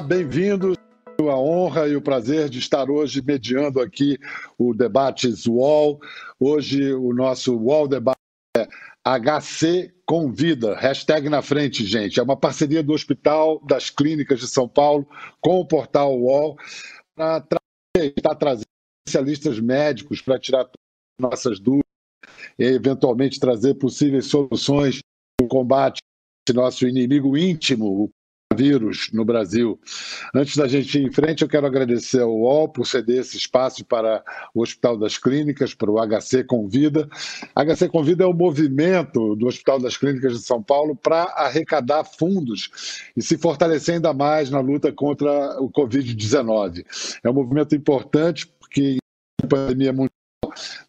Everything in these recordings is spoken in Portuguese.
Bem-vindos. A honra e o prazer de estar hoje mediando aqui o Debates UOL. Hoje o nosso UOL Debate é HC Convida, hashtag na frente, gente. É uma parceria do Hospital das Clínicas de São Paulo com o portal UOL para estar trazendo especialistas médicos para tirar nossas dúvidas e eventualmente trazer possíveis soluções no combate a esse nosso inimigo íntimo, o vírus no Brasil. Antes da gente ir em frente, eu quero agradecer ao UOL por ceder esse espaço para o Hospital das Clínicas, para o HC Convida. HC Convida é o movimento do Hospital das Clínicas de São Paulo para arrecadar fundos e se fortalecer ainda mais na luta contra o Covid-19. É um movimento importante porque a pandemia mundial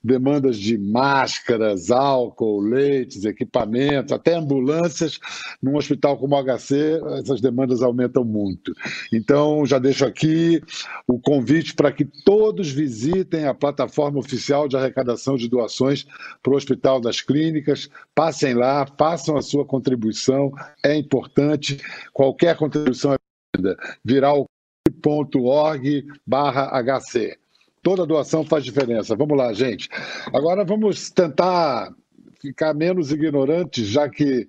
demandas de máscaras, álcool, leites, equipamentos, até ambulâncias. Num hospital como o HC, essas demandas aumentam muito. Então, já deixo aqui o convite para que todos visitem a plataforma oficial de arrecadação de doações para o Hospital das Clínicas. Passem lá, façam a sua contribuição, é importante. Qualquer contribuição é virar o .org barra HC. Toda doação faz diferença. Vamos lá, gente. Agora vamos tentar ficar menos ignorantes, já que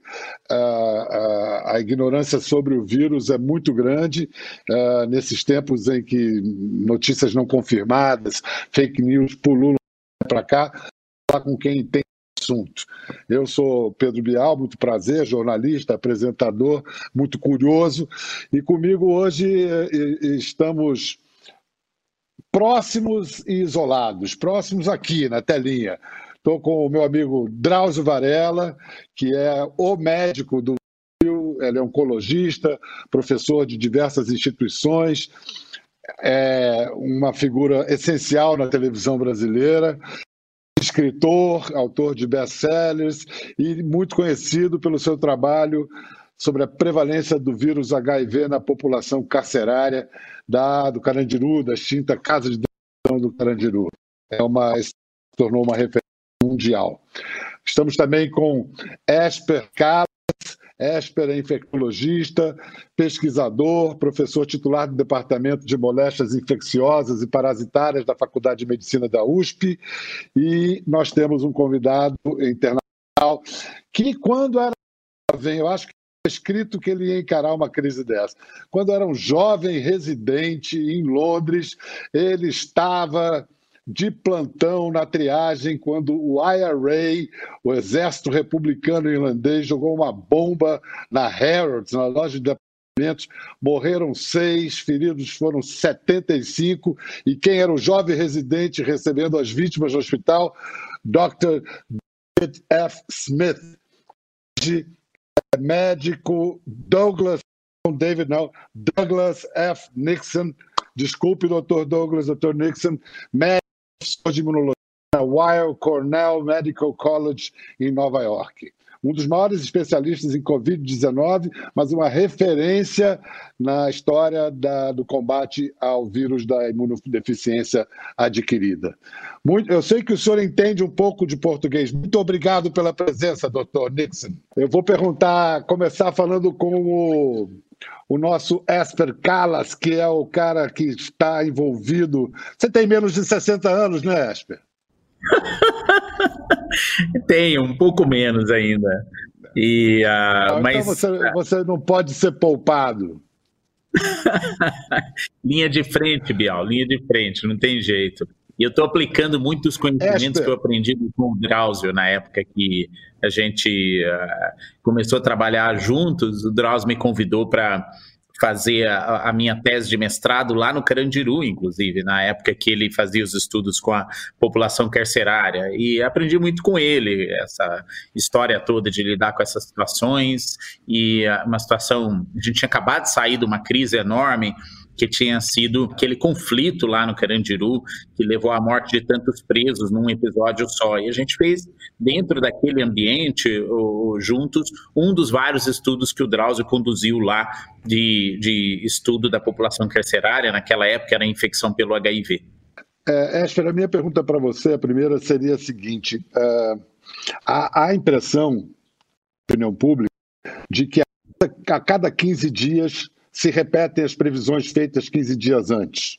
uh, uh, a ignorância sobre o vírus é muito grande uh, nesses tempos em que notícias não confirmadas, fake news pululam para cá, falar com quem tem assunto. Eu sou Pedro Bial, muito prazer, jornalista, apresentador, muito curioso, e comigo hoje eh, estamos próximos e isolados, próximos aqui na telinha. Estou com o meu amigo Drauzio Varela, que é o médico do Rio, ele é oncologista, professor de diversas instituições, é uma figura essencial na televisão brasileira, escritor, autor de best-sellers e muito conhecido pelo seu trabalho sobre a prevalência do vírus HIV na população carcerária da, do Carandiru, da extinta Casa de Detenção do Carandiru. É uma, tornou uma referência mundial. Estamos também com Esper Calas, Esper é infectologista, pesquisador, professor titular do Departamento de Moléstias Infecciosas e Parasitárias da Faculdade de Medicina da USP. E nós temos um convidado internacional que, quando era jovem, eu acho que escrito que ele ia encarar uma crise dessa. Quando era um jovem residente em Londres, ele estava de plantão na triagem quando o IRA, o Exército Republicano Irlandês, jogou uma bomba na Harrods, na loja de departamentos. Morreram seis, feridos foram 75. E quem era o jovem residente recebendo as vítimas no hospital? Dr. David F. Smith, médico Douglas, David não, Douglas F. Nixon, desculpe, doutor Douglas, doutor Nixon, médico de imunologia na Weill Cornell Medical College em Nova York um dos maiores especialistas em Covid-19, mas uma referência na história da, do combate ao vírus da imunodeficiência adquirida. Muito, eu sei que o senhor entende um pouco de português. Muito obrigado pela presença, doutor Nixon. Eu vou perguntar, começar falando com o o nosso Esper Calas, que é o cara que está envolvido. Você tem menos de 60 anos, né, Esper? Tenho, um pouco menos ainda. E, uh, então mas você, você não pode ser poupado. linha de frente, Bial, linha de frente, não tem jeito. E eu estou aplicando muitos conhecimentos que eu aprendi com o Drauzio na época que a gente uh, começou a trabalhar juntos. O Drauzio me convidou para fazer a, a, minha tese de mestrado lá no Carandiru, inclusive, na época que ele fazia os estudos com a população carcerária. E aprendi muito com ele, essa história toda de lidar com essas situações. E uma situação, a gente tinha acabado de sair de uma crise enorme que tinha sido aquele conflito lá no Carandiru, que levou à morte de tantos presos num episódio só. E a gente fez, dentro daquele ambiente, juntos, um dos vários estudos que o Drauzio conduziu lá de, de estudo da população carcerária, naquela época era a infecção pelo HIV. É, Esther, a minha pergunta para você, a primeira seria a seguinte: é, há a impressão, opinião pública, de que a cada 15 dias se repetem as previsões feitas 15 dias antes.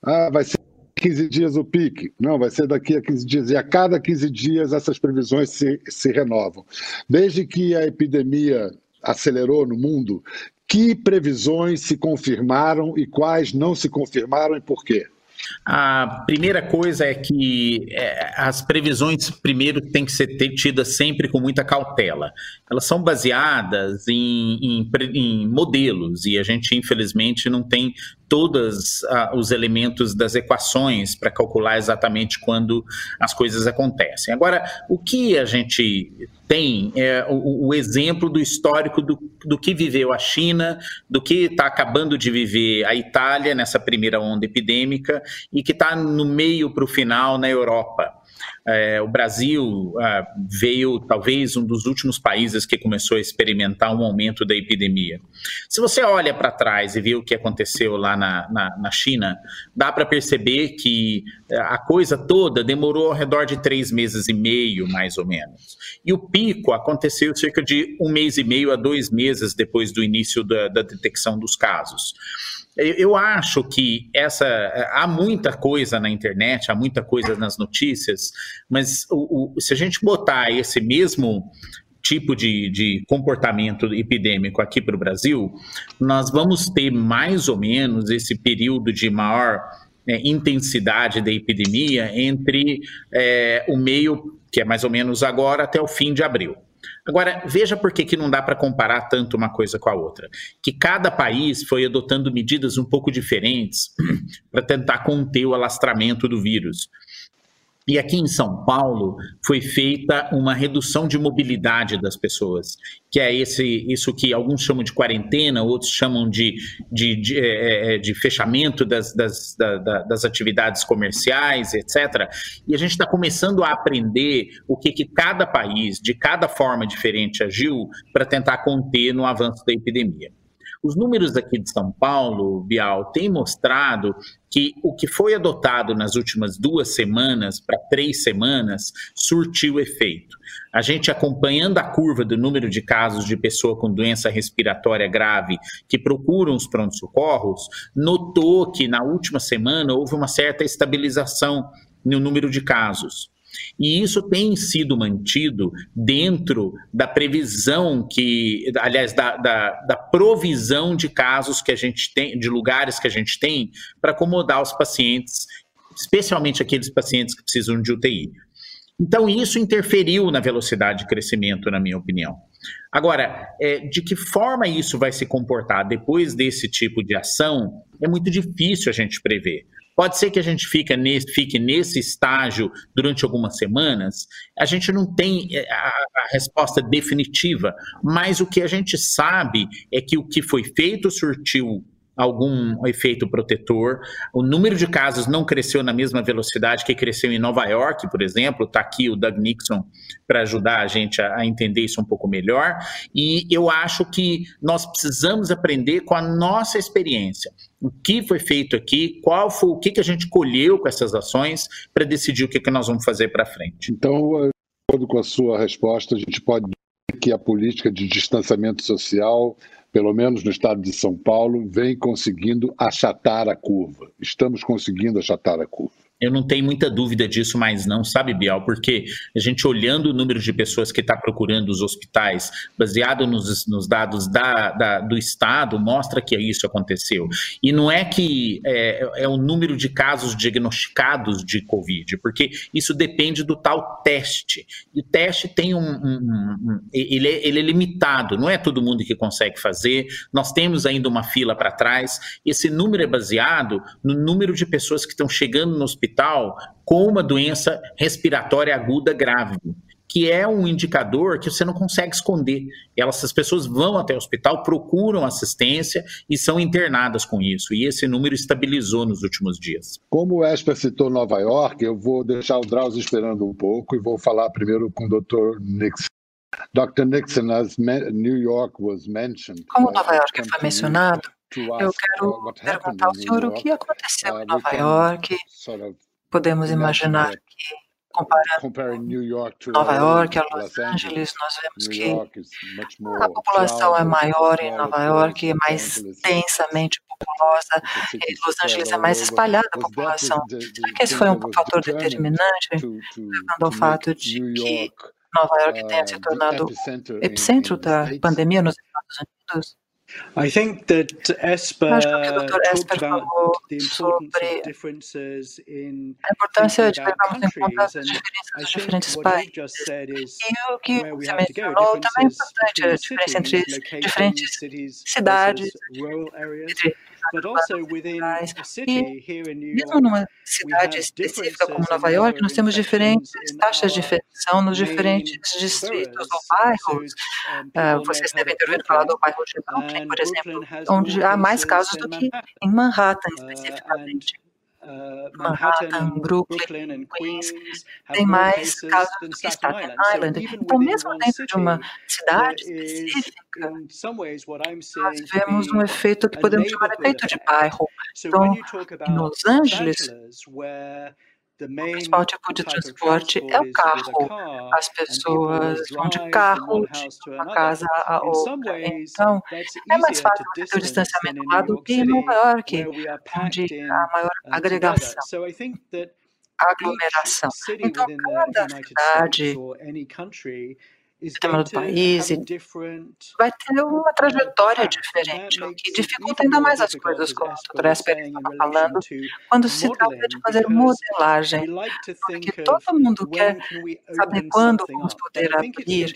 Ah, vai ser 15 dias o pique. Não, vai ser daqui a 15 dias. E a cada 15 dias essas previsões se, se renovam. Desde que a epidemia acelerou no mundo, que previsões se confirmaram e quais não se confirmaram e por quê? A primeira coisa é que é, as previsões, primeiro, têm que ser tidas sempre com muita cautela. Elas são baseadas em, em, em modelos e a gente, infelizmente, não tem todos uh, os elementos das equações para calcular exatamente quando as coisas acontecem. Agora, o que a gente tem é o, o exemplo do histórico do, do, que viveu a China, do que está acabando de viver a Itália nessa primeira onda epidêmica e que está no meio para o final na Europa. É, o Brasil ah, veio talvez um dos últimos países que começou a experimentar um aumento da epidemia. Se você olha para trás e vê o que aconteceu lá na, na, na China, dá para perceber que é, a coisa toda demorou ao redor de três meses e meio, mais ou menos. E o pico aconteceu cerca de um mês e meio a dois meses depois do início da, da detecção dos casos. Eu acho que essa há muita coisa na internet, há muita coisa nas notícias, mas o, o, se a gente botar esse mesmo tipo de, de comportamento epidêmico aqui para o Brasil, nós vamos ter mais ou menos esse período de maior é, intensidade da epidemia entre é, o meio, que é mais ou menos agora, até o fim de abril. Agora, veja por que, que não dá para comparar tanto uma coisa com a outra. Que cada país foi adotando medidas um pouco diferentes para tentar conter o alastramento do vírus. E aqui em São Paulo foi feita uma redução de mobilidade das pessoas, que é esse, isso que alguns chamam de quarentena, outros chamam de, de, de, é, é de fechamento das, das, da, das atividades comerciais, etc. E a gente está começando a aprender o que, que cada país, de cada forma diferente, agiu para tentar conter no avanço da epidemia. Os números aqui de São Paulo, Bial, têm mostrado que o que foi adotado nas últimas duas semanas para três semanas surtiu efeito. A gente acompanhando a curva do número de casos de pessoa com doença respiratória grave que procuram os pronto-socorros, notou que na última semana houve uma certa estabilização no número de casos. E isso tem sido mantido dentro da previsão que, aliás, da, da, da, provisão de casos que a gente tem, de lugares que a gente tem para acomodar os pacientes, especialmente aqueles pacientes que precisam de UTI. Então, isso interferiu na velocidade de crescimento, na minha opinião. Agora, é, de que forma isso vai se comportar depois desse tipo de ação, é muito difícil a gente prever. Pode ser que a gente fique nesse, fique nesse estágio durante algumas semanas. A gente não tem é, a, a, resposta definitiva, mas o que a gente sabe é que o que foi feito surtiu algum efeito protetor. O número de casos não cresceu na mesma velocidade que cresceu em Nova York, por exemplo. Está aqui o Doug Nixon para ajudar a gente a, a, entender isso um pouco melhor. E eu acho que nós precisamos aprender com a nossa experiência. O que foi feito aqui, qual foi o que, que a gente colheu com essas ações para decidir o que, que nós vamos fazer para frente. Então, de acordo com a sua resposta, a gente pode dizer que a política de distanciamento social pelo menos no estado de São Paulo, vem conseguindo achatar a curva. Estamos conseguindo achatar a curva. Eu não tenho muita dúvida disso mais não, sabe, Bial? Porque a gente olhando o número de pessoas que está procurando os hospitais, baseado nos, nos dados da, da, do Estado, mostra que isso aconteceu. E não é que é, é o número de casos diagnosticados de Covid, porque isso depende do tal teste. E o teste tem um... um, um ele, é, ele é limitado, não é todo mundo que consegue fazer. Nós temos ainda uma fila para trás. Esse número é baseado no número de pessoas que estão chegando no hospital com uma doença respiratória aguda grave, que é um indicador que você não consegue esconder. Elas, as pessoas vão até o hospital, procuram assistência e são internadas com isso. E esse número estabilizou nos últimos dias. Como o Esper citou Nova York, eu vou deixar o Drauzio esperando um pouco e vou falar primeiro com o Dr. Nixon. Dr. Nixon, as New York was mentioned. Como Nova York foi mencionado, eu quero perguntar ao senhor o que aconteceu em uh, Nova York. Podemos imaginar que comparando Nova York a Los Angeles, nós vemos que a população é maior em Nova York, é mais densamente populosa, e Los Angeles é mais espalhada a população. Será que esse foi um fator determinante, levando ao fato de que Nova York tenha se tornado epicentro da pandemia nos Estados Unidos? I think that Esper Acho que o Dr. Esper falou sobre a importância de levarmos em conta as diferenças dos diferentes países. E o que você mencionou também é importante, a diferença entre diferentes cidades, entre mesmo numa cidade específica como Nova York, nós temos diferentes taxas de infecção nos diferentes distritos ou bairros. Uh, vocês devem ter ouvido falar do bairro de Brooklyn, por exemplo, onde há mais casos do que em Manhattan, especificamente. Manhattan, Brooklyn, Queens, tem mais casos do que Staten Island. Então, mesmo dentro de uma cidade específica, nós vemos um efeito que podemos chamar de efeito de bairro. Então, em Los Angeles, o principal tipo de transporte é o carro. As pessoas vão de carro de uma casa a outra. Então, é mais fácil ter o distanciamento lá do que em Nova York, onde há maior agregação aglomeração. Então, cada cidade sistema do país vai ter uma trajetória diferente, o que dificulta ainda mais as coisas, como o Dr. Esper estava falando, quando se trata de fazer modelagem, porque todo mundo quer saber quando vamos poder abrir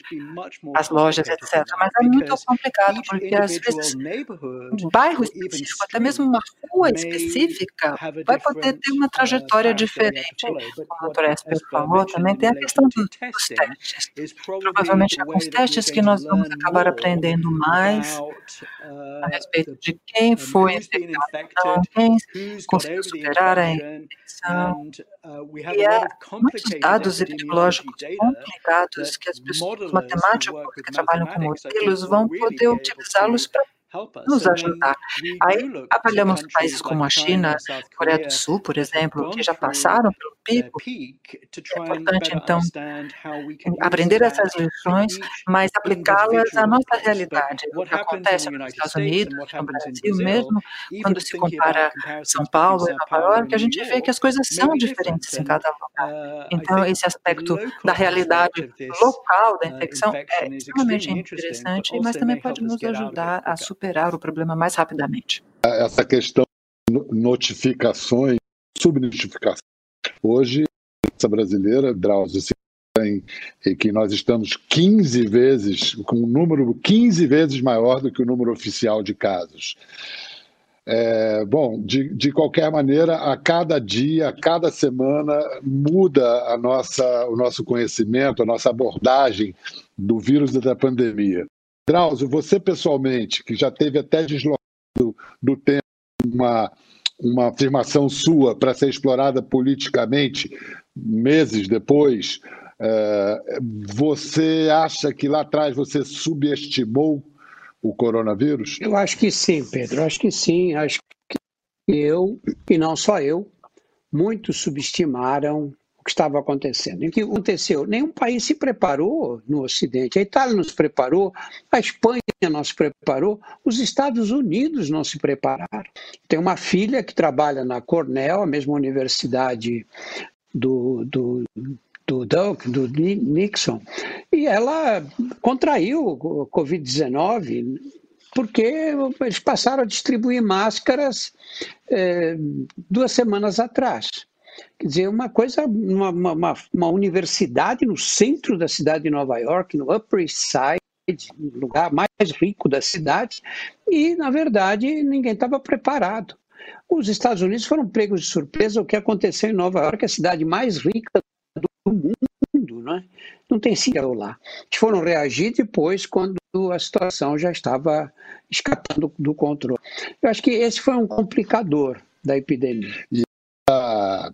as lojas, etc. Mas é muito complicado, porque às vezes um bairro específico, até mesmo uma rua específica, vai poder ter uma trajetória diferente. Como o Dr. Esper falou, também tem a questão dos testes. Provavelmente provavelmente alguns testes que nós vamos acabar aprendendo mais a respeito de quem foi infectado, quem conseguiu superar a infecção. E há muitos dados epidemiológicos complicados que as pessoas, os matemáticos que trabalham com modelos, vão poder utilizá-los para nos ajudar. Aí avaliamos países como a China, Coreia do Sul, por exemplo, que já passaram pelo pico. É importante, então, aprender essas lições, mas aplicá-las à nossa realidade. O que acontece nos Estados Unidos, no Brasil mesmo, quando se compara São Paulo e Nova York, a gente vê que as coisas são diferentes em cada lugar. Uh, então, esse aspecto da realidade local da uh, infecção é extremamente interessante, mas também pode nos ajudar a superar superar o problema mais rapidamente. Essa questão de notificações, subnotificação. Hoje, a brasileira, Drauzio, em, em que nós estamos 15 vezes, com um número 15 vezes maior do que o número oficial de casos. É, bom, de, de qualquer maneira, a cada dia, a cada semana, muda a nossa, o nosso conhecimento, a nossa abordagem do vírus da pandemia. Drauzio, você pessoalmente, que já teve até deslocado do tempo uma, uma afirmação sua para ser explorada politicamente meses depois, é, você acha que lá atrás você subestimou o coronavírus? Eu acho que sim, Pedro, acho que sim. Acho que eu, e não só eu, muitos subestimaram que estava acontecendo. o que aconteceu? Nenhum país se preparou no Ocidente. A Itália não se preparou, a Espanha não se preparou, os Estados Unidos não se prepararam. Tem uma filha que trabalha na Cornell, a mesma universidade do, do do do Nixon, e ela contraiu o Covid-19 porque eles passaram a distribuir máscaras eh, duas semanas atrás. Quer dizer, uma coisa, uma, uma, uma universidade no centro da cidade de Nova York, no Upper East Side, no lugar mais rico da cidade, e, na verdade, ninguém estava preparado. Os Estados Unidos foram pegos de surpresa o que aconteceu em Nova York, a cidade mais rica do mundo, não é? Não tem sido lá. Eles foram reagir depois, quando a situação já estava escapando do controle. Eu acho que esse foi um complicador da epidemia. E a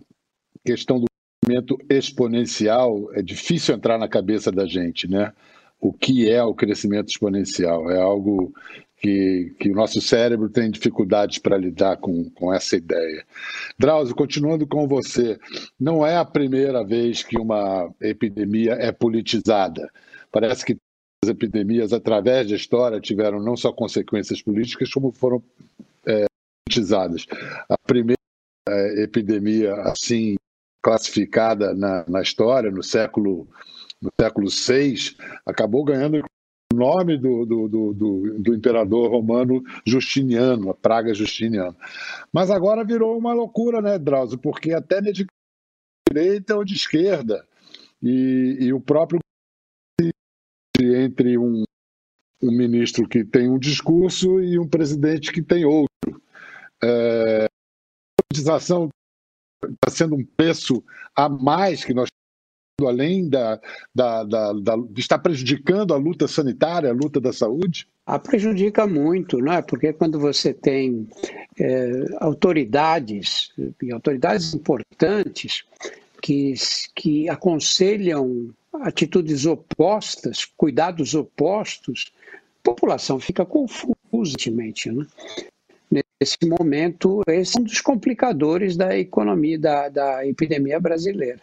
questão do crescimento exponencial é difícil entrar na cabeça da gente, né? o que é o crescimento exponencial. É algo que, que o nosso cérebro tem dificuldades para lidar com, com essa ideia. Drauzio, continuando com você, não é a primeira vez que uma epidemia é politizada. Parece que as epidemias, através da história, tiveram não só consequências políticas, como foram é, politizadas. A primeira é, epidemia assim classificada na, na história, no século no século VI, acabou ganhando o nome do, do, do, do, imperador romano Justiniano, a praga Justiniana. Mas agora virou uma loucura, né, Drauzio? Porque até de direita ou de esquerda. E, e o próprio entre um, um, ministro que tem um discurso e um presidente que tem outro. É, a politização está sendo um preço a mais que nós além da, da, da, da, está prejudicando a luta sanitária, a luta da saúde? A prejudica muito, não é? Porque quando você tem é, autoridades, e autoridades importantes, que, que aconselham atitudes opostas, cuidados opostos, a população fica confusa, né? Nesse momento, esse é um dos complicadores da economia, da, da epidemia brasileira.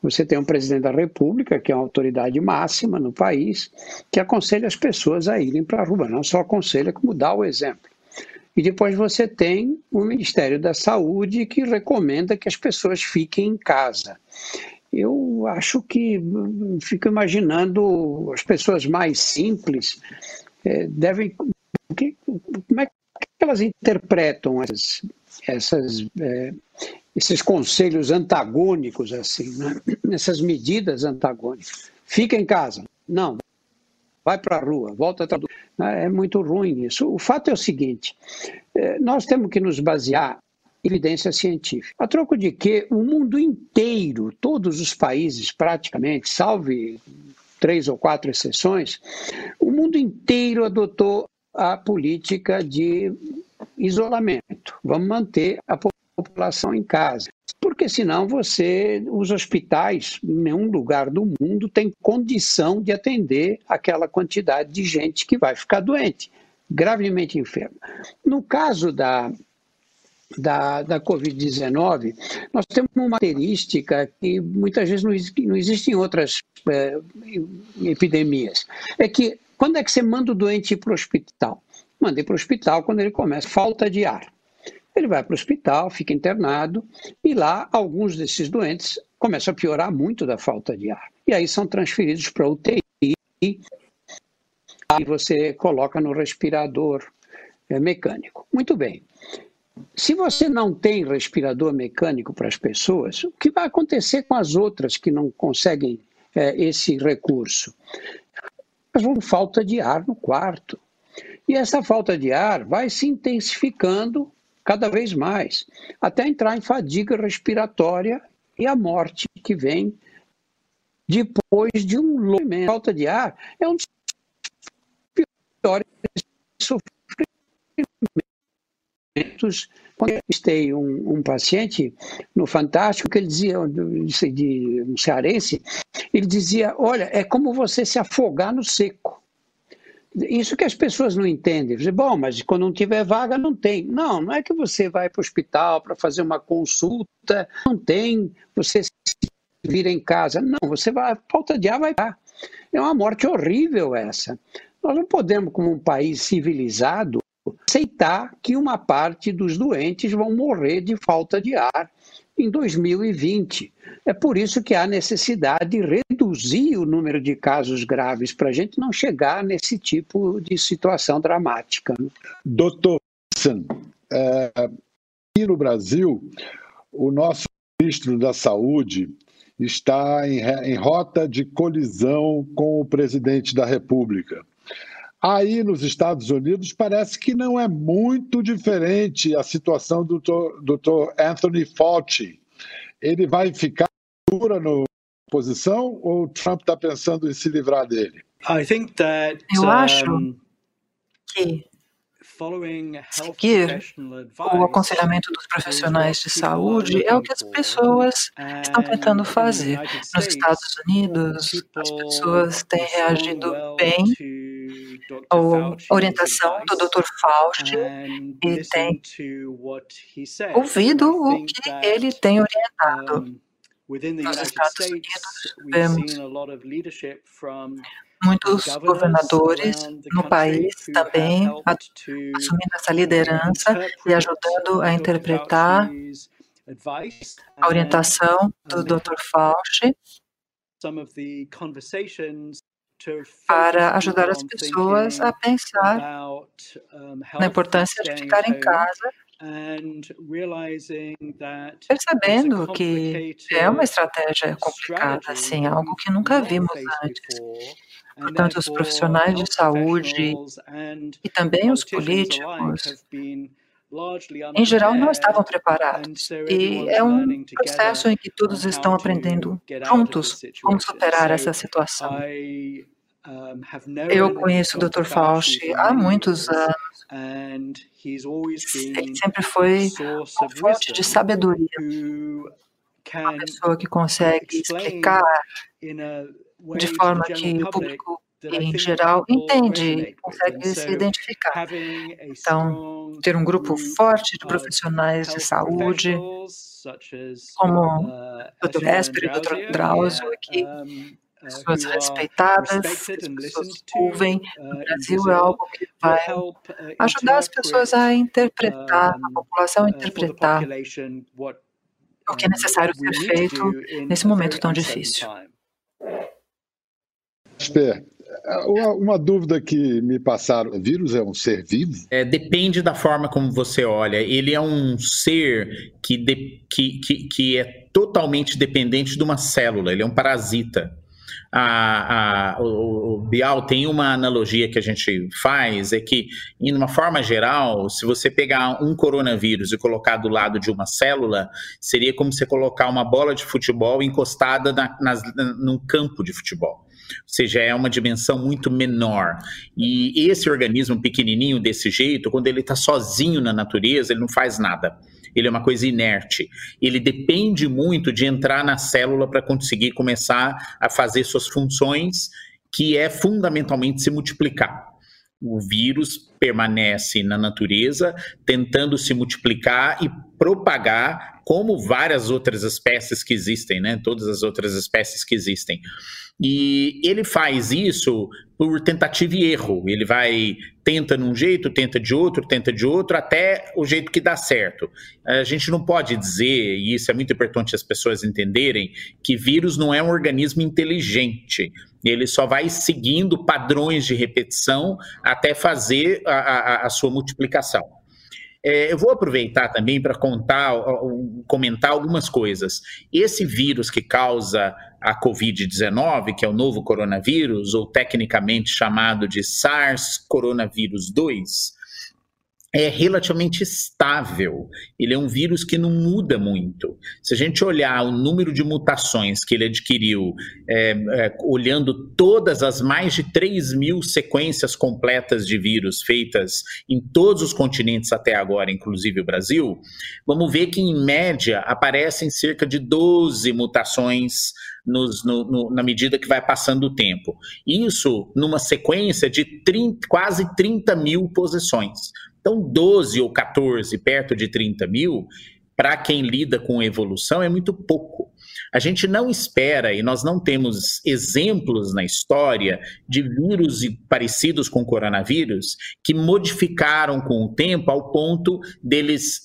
Você tem um presidente da República, que é uma autoridade máxima no país, que aconselha as pessoas a irem para a rua, não só aconselha, como dá o exemplo. E depois você tem o Ministério da Saúde, que recomenda que as pessoas fiquem em casa. Eu acho que, fico imaginando, as pessoas mais simples é, devem. Que, como é que elas interpretam essas, essas é, esses conselhos antagônicos, assim, né? essas medidas antagônicas. Fica em casa. Não, vai para a rua, volta a trabalhar. Né? É muito ruim isso. O fato é o seguinte: é, nós temos que nos basear em evidência científica. A troco de que o mundo inteiro, todos os países praticamente, salve três ou quatro exceções, o mundo inteiro adotou a política de isolamento. Vamos manter a população em casa. Porque senão você, os hospitais, nenhum lugar do mundo tem condição de atender aquela quantidade de gente que vai ficar doente, gravemente enferma. No caso da, da, da Covid-19, nós temos uma característica que muitas vezes não, não existe em outras é, epidemias. É que quando é que você manda o doente para o hospital? Manda para o hospital quando ele começa falta de ar. Ele vai para o hospital, fica internado, e lá alguns desses doentes começam a piorar muito da falta de ar. E aí são transferidos para UTI e você coloca no respirador é, mecânico. Muito bem. Se você não tem respirador mecânico para as pessoas, o que vai acontecer com as outras que não conseguem é, esse recurso? Elas vão falta de ar no quarto. E essa falta de ar vai se intensificando cada vez mais, até entrar em fadiga respiratória e a morte que vem depois de um longo falta de ar é um dos piores sofrimentos. Quando eu entrevistei um, um, paciente no Fantástico, que ele dizia, de um cearense, ele dizia, olha, é como você se afogar no seco. Isso que as pessoas não entendem. Bom, mas quando não tiver vaga, não tem. Não, não é que você vai para o hospital para fazer uma consulta, não tem, você se vira em casa. Não, você vai, falta de ar vai dar. É uma morte horrível essa. Nós não podemos, como um país civilizado, aceitar que uma parte dos doentes vão morrer de falta de ar em 2020. É por isso que há necessidade de reduzir o número de casos graves para a gente não chegar nesse tipo de situação dramática. Doutor é, aqui no Brasil, o nosso ministro da Saúde está em, em rota de colisão com o presidente da República. Aí nos Estados Unidos parece que não é muito diferente a situação do Dr. Anthony Fauci. Ele vai ficar dura na posição ou Trump está pensando em se livrar dele? I think that, Eu acho que Seguir o aconselhamento dos profissionais de saúde é o que as pessoas estão tentando fazer. Nos Estados Unidos, as pessoas têm reagido bem à orientação do Dr. Fauci e têm ouvido o que ele tem orientado. Nos Estados Unidos, vemos muitos governadores no país também assumindo essa liderança e ajudando a interpretar a orientação do Dr. Fauci para ajudar as pessoas a pensar na importância de ficar em casa percebendo que é uma estratégia complicada, assim, algo que nunca vimos antes. Portanto, os profissionais de saúde e também os políticos, em geral, não estavam preparados. E é um processo em que todos estão aprendendo juntos como superar essa situação. Eu conheço o Dr. Fauci há muitos anos. Ele sempre foi uma fonte de sabedoria, uma pessoa que consegue explicar de forma que o público em geral entende, consegue se identificar. Então, ter um grupo forte de profissionais de saúde, como o Dr. Esper e o Dr. Drauzio aqui, pessoas respeitadas, as pessoas ouvem. No Brasil é algo que vai ajudar as pessoas a interpretar, a população a interpretar o que é necessário ser feito nesse momento tão difícil. Esper, uma, uma, dúvida que me passaram: o vírus é um ser vivo? É, depende da forma como você olha. Ele é um ser que, de, que, que, que é totalmente dependente de uma célula, ele é um parasita a, a, o, o Bial tem uma analogia que a gente faz, é que, em uma forma geral, se você pegar um coronavírus e colocar do lado de uma célula, seria como você colocar uma bola de futebol encostada na, nas, num campo de futebol. Ou seja, é uma dimensão muito menor. E esse organismo pequenininho desse jeito, quando ele está sozinho na natureza, ele não faz nada ele é uma coisa inerte. Ele depende muito de entrar na célula para conseguir começar a fazer suas funções, que é fundamentalmente se multiplicar. O vírus permanece na natureza, tentando se multiplicar e propagar, como várias outras espécies que existem, né? Todas as outras espécies que existem. E ele faz isso por tentativa e erro. Ele vai, tenta num jeito, tenta de outro, tenta de outro, até o jeito que dá certo. A gente não pode dizer, e isso é muito importante as pessoas entenderem, que vírus não é um organismo inteligente. Ele só vai seguindo padrões de repetição até fazer a, a, a sua multiplicação. É, eu vou aproveitar também para contar, comentar algumas coisas. Esse vírus que causa a Covid-19, que é o novo coronavírus, ou tecnicamente chamado de SARS coronavírus 2, é relativamente estável. Ele é um vírus que não muda muito. Se a gente olhar o número de mutações que ele adquiriu, é, é, olhando todas as mais de 3 mil sequências completas de vírus feitas em todos os continentes até agora, inclusive o Brasil, vamos ver que, em média, aparecem cerca de 12 mutações nos, no, no, na medida que vai passando o tempo. Isso numa sequência de 30, quase 30 mil posições. Então, 12 ou 14, perto de 30 mil, para quem lida com evolução, é muito pouco. A gente não espera, e nós não temos exemplos na história de vírus parecidos com coronavírus que modificaram com o tempo ao ponto deles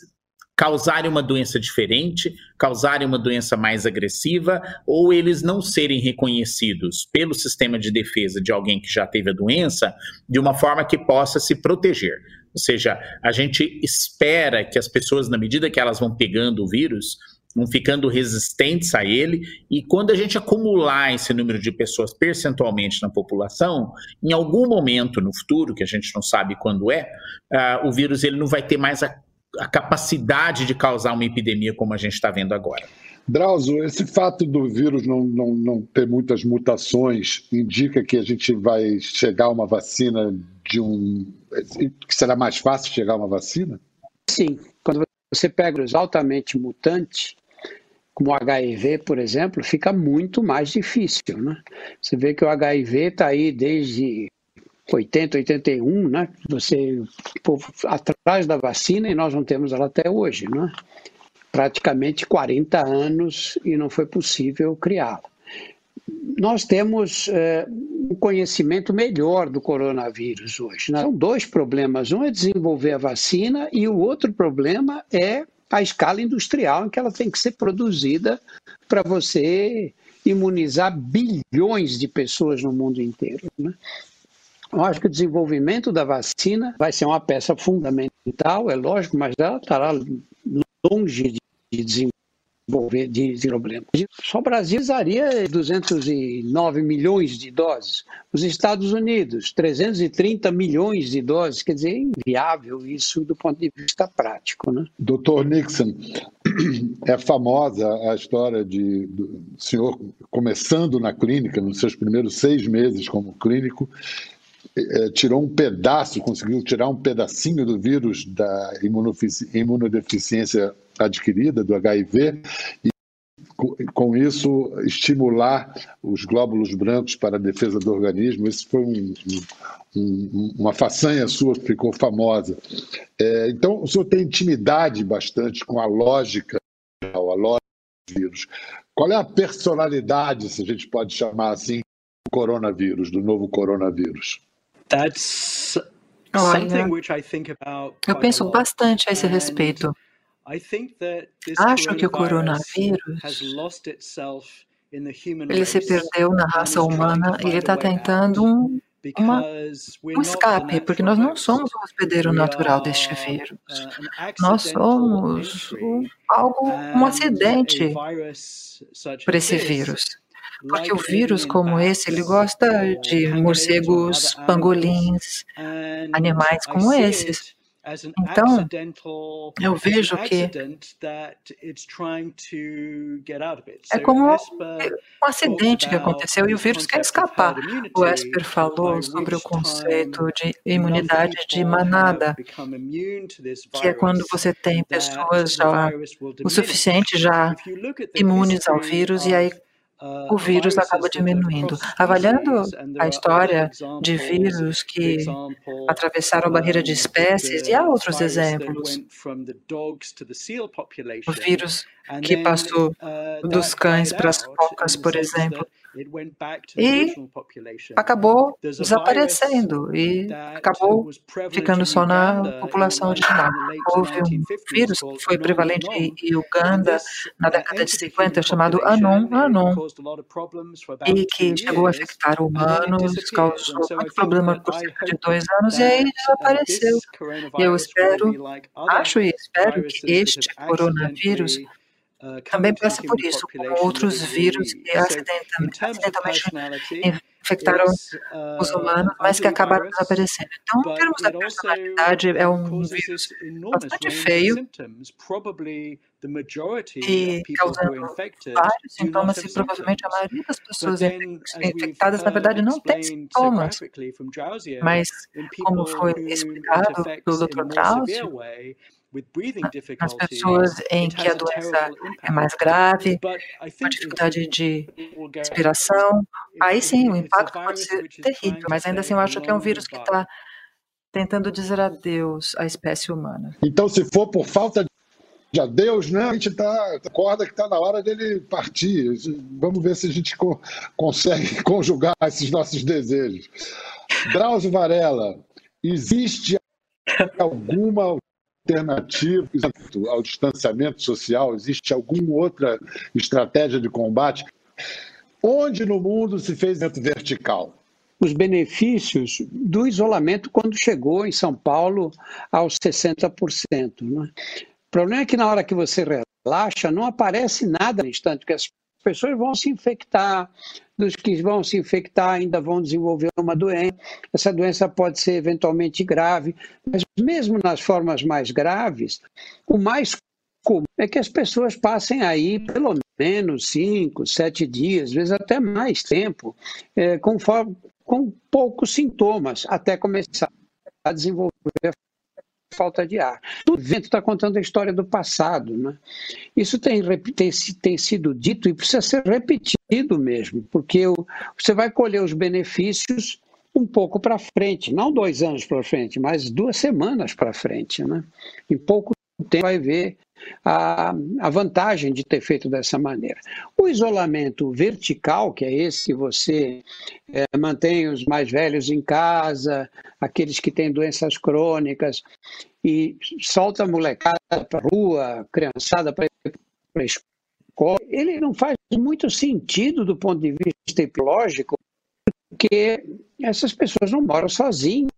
causarem uma doença diferente, causarem uma doença mais agressiva, ou eles não serem reconhecidos pelo sistema de defesa de alguém que já teve a doença de uma forma que possa se proteger. Ou seja, a gente espera que as pessoas, na medida que elas vão pegando o vírus, vão ficando resistentes a ele, e quando a gente acumular esse número de pessoas percentualmente na população, em algum momento no futuro, que a gente não sabe quando é, uh, o vírus ele não vai ter mais a, a capacidade de causar uma epidemia como a gente está vendo agora. Drauzio, esse fato do vírus não, não, não ter muitas mutações indica que a gente vai chegar a uma vacina de um. que será mais fácil chegar a uma vacina? Sim. Quando você pega os altamente mutantes, como o HIV, por exemplo, fica muito mais difícil. Né? Você vê que o HIV está aí desde 80, 81, né? Você atrás da vacina e nós não temos ela até hoje, né? Praticamente 40 anos e não foi possível criá-la. Nós temos é, um conhecimento melhor do coronavírus hoje. Né? São dois problemas. Um é desenvolver a vacina e o outro problema é a escala industrial em que ela tem que ser produzida para você imunizar bilhões de pessoas no mundo inteiro. Né? Eu acho que o desenvolvimento da vacina vai ser uma peça fundamental, é lógico, mas ela estará longe de desenvolver de problema. Só o Brasil usaria 209 milhões de doses, os Estados Unidos 330 milhões de doses, quer dizer, é inviável isso do ponto de vista prático. Né? Doutor Nixon, é famosa a história de, do senhor começando na clínica, nos seus primeiros seis meses como clínico, é, tirou um pedaço, conseguiu tirar um pedacinho do vírus da imunodeficiência adquirida, do HIV, e com isso estimular os glóbulos brancos para a defesa do organismo. Isso foi um, um, uma façanha sua que ficou famosa. É, então, o senhor tem intimidade bastante com a lógica, a lógica do vírus. Qual é a personalidade, se a gente pode chamar assim, do coronavírus, do novo coronavírus? That's Olha, eu penso bastante a esse respeito. Acho que o coronavírus ele se perdeu na raça humana e ele está tentando um, uma, um escape, porque nós não somos o hospedeiro natural deste vírus. Uh, nós somos um, algo, um acidente para esse vírus. Porque o vírus como esse, ele gosta de morcegos, pangolins, animais como esses. Então, eu vejo que é como um acidente que aconteceu e o vírus quer escapar. O Esper falou sobre o conceito de imunidade de manada, que é quando você tem pessoas já o suficiente já imunes ao vírus e aí o vírus acaba diminuindo. Avaliando a história de vírus que atravessaram a barreira de espécies, e há outros exemplos. O vírus que passou dos cães para as focas, por exemplo, e acabou desaparecendo e acabou ficando só na população original. Houve um vírus que foi prevalente em Uganda na década de 50 chamado Anon Anon e que chegou a afetar humanos, causou muito problema por cerca de dois anos e aí desapareceu. E eu espero, acho e espero que este coronavírus também passa por isso, como outros vírus que acidentalmente, acidentalmente infectaram os humanos, mas que acabaram desaparecendo. Então, em termos da personalidade, é um vírus bastante feio e causando vários sintomas e provavelmente a maioria das pessoas infectadas, na verdade, não tem sintomas. Mas, como foi explicado pelo Dr. Drauzio, nas pessoas em que a doença é mais grave, com dificuldade de respiração, aí sim o impacto pode ser terrível, mas ainda assim eu acho que é um vírus que está tentando dizer adeus à espécie humana. Então, se for por falta de adeus, né, a gente tá, acorda que está na hora dele partir. Vamos ver se a gente co consegue conjugar esses nossos desejos. Drauzio Varela, existe alguma alternativa ao distanciamento social? Existe alguma outra estratégia de combate? Onde no mundo se fez vertical? Os benefícios do isolamento quando chegou em São Paulo aos 60%. Né? O problema é que na hora que você relaxa, não aparece nada no instante, que as pessoas vão se infectar, dos que vão se infectar ainda vão desenvolver uma doença. Essa doença pode ser eventualmente grave, mas mesmo nas formas mais graves, o mais comum é que as pessoas passem aí pelo menos cinco, sete dias, às vezes até mais tempo, é, com, com poucos sintomas, até começar a desenvolver falta de ar. O vento está contando a história do passado. Né? Isso tem, tem, tem, sido dito e precisa ser repetido mesmo, porque você vai colher os benefícios um pouco para frente, não dois anos para frente, mas duas semanas para frente. Né? Em pouco tempo vai ver a, a vantagem de ter feito dessa maneira. O isolamento vertical, que é esse que você é, mantém os mais velhos em casa, aqueles que têm doenças crônicas, e solta a molecada para a rua, criançada para a escola, ele não faz muito sentido do ponto de vista ecológico, porque essas pessoas não moram sozinhas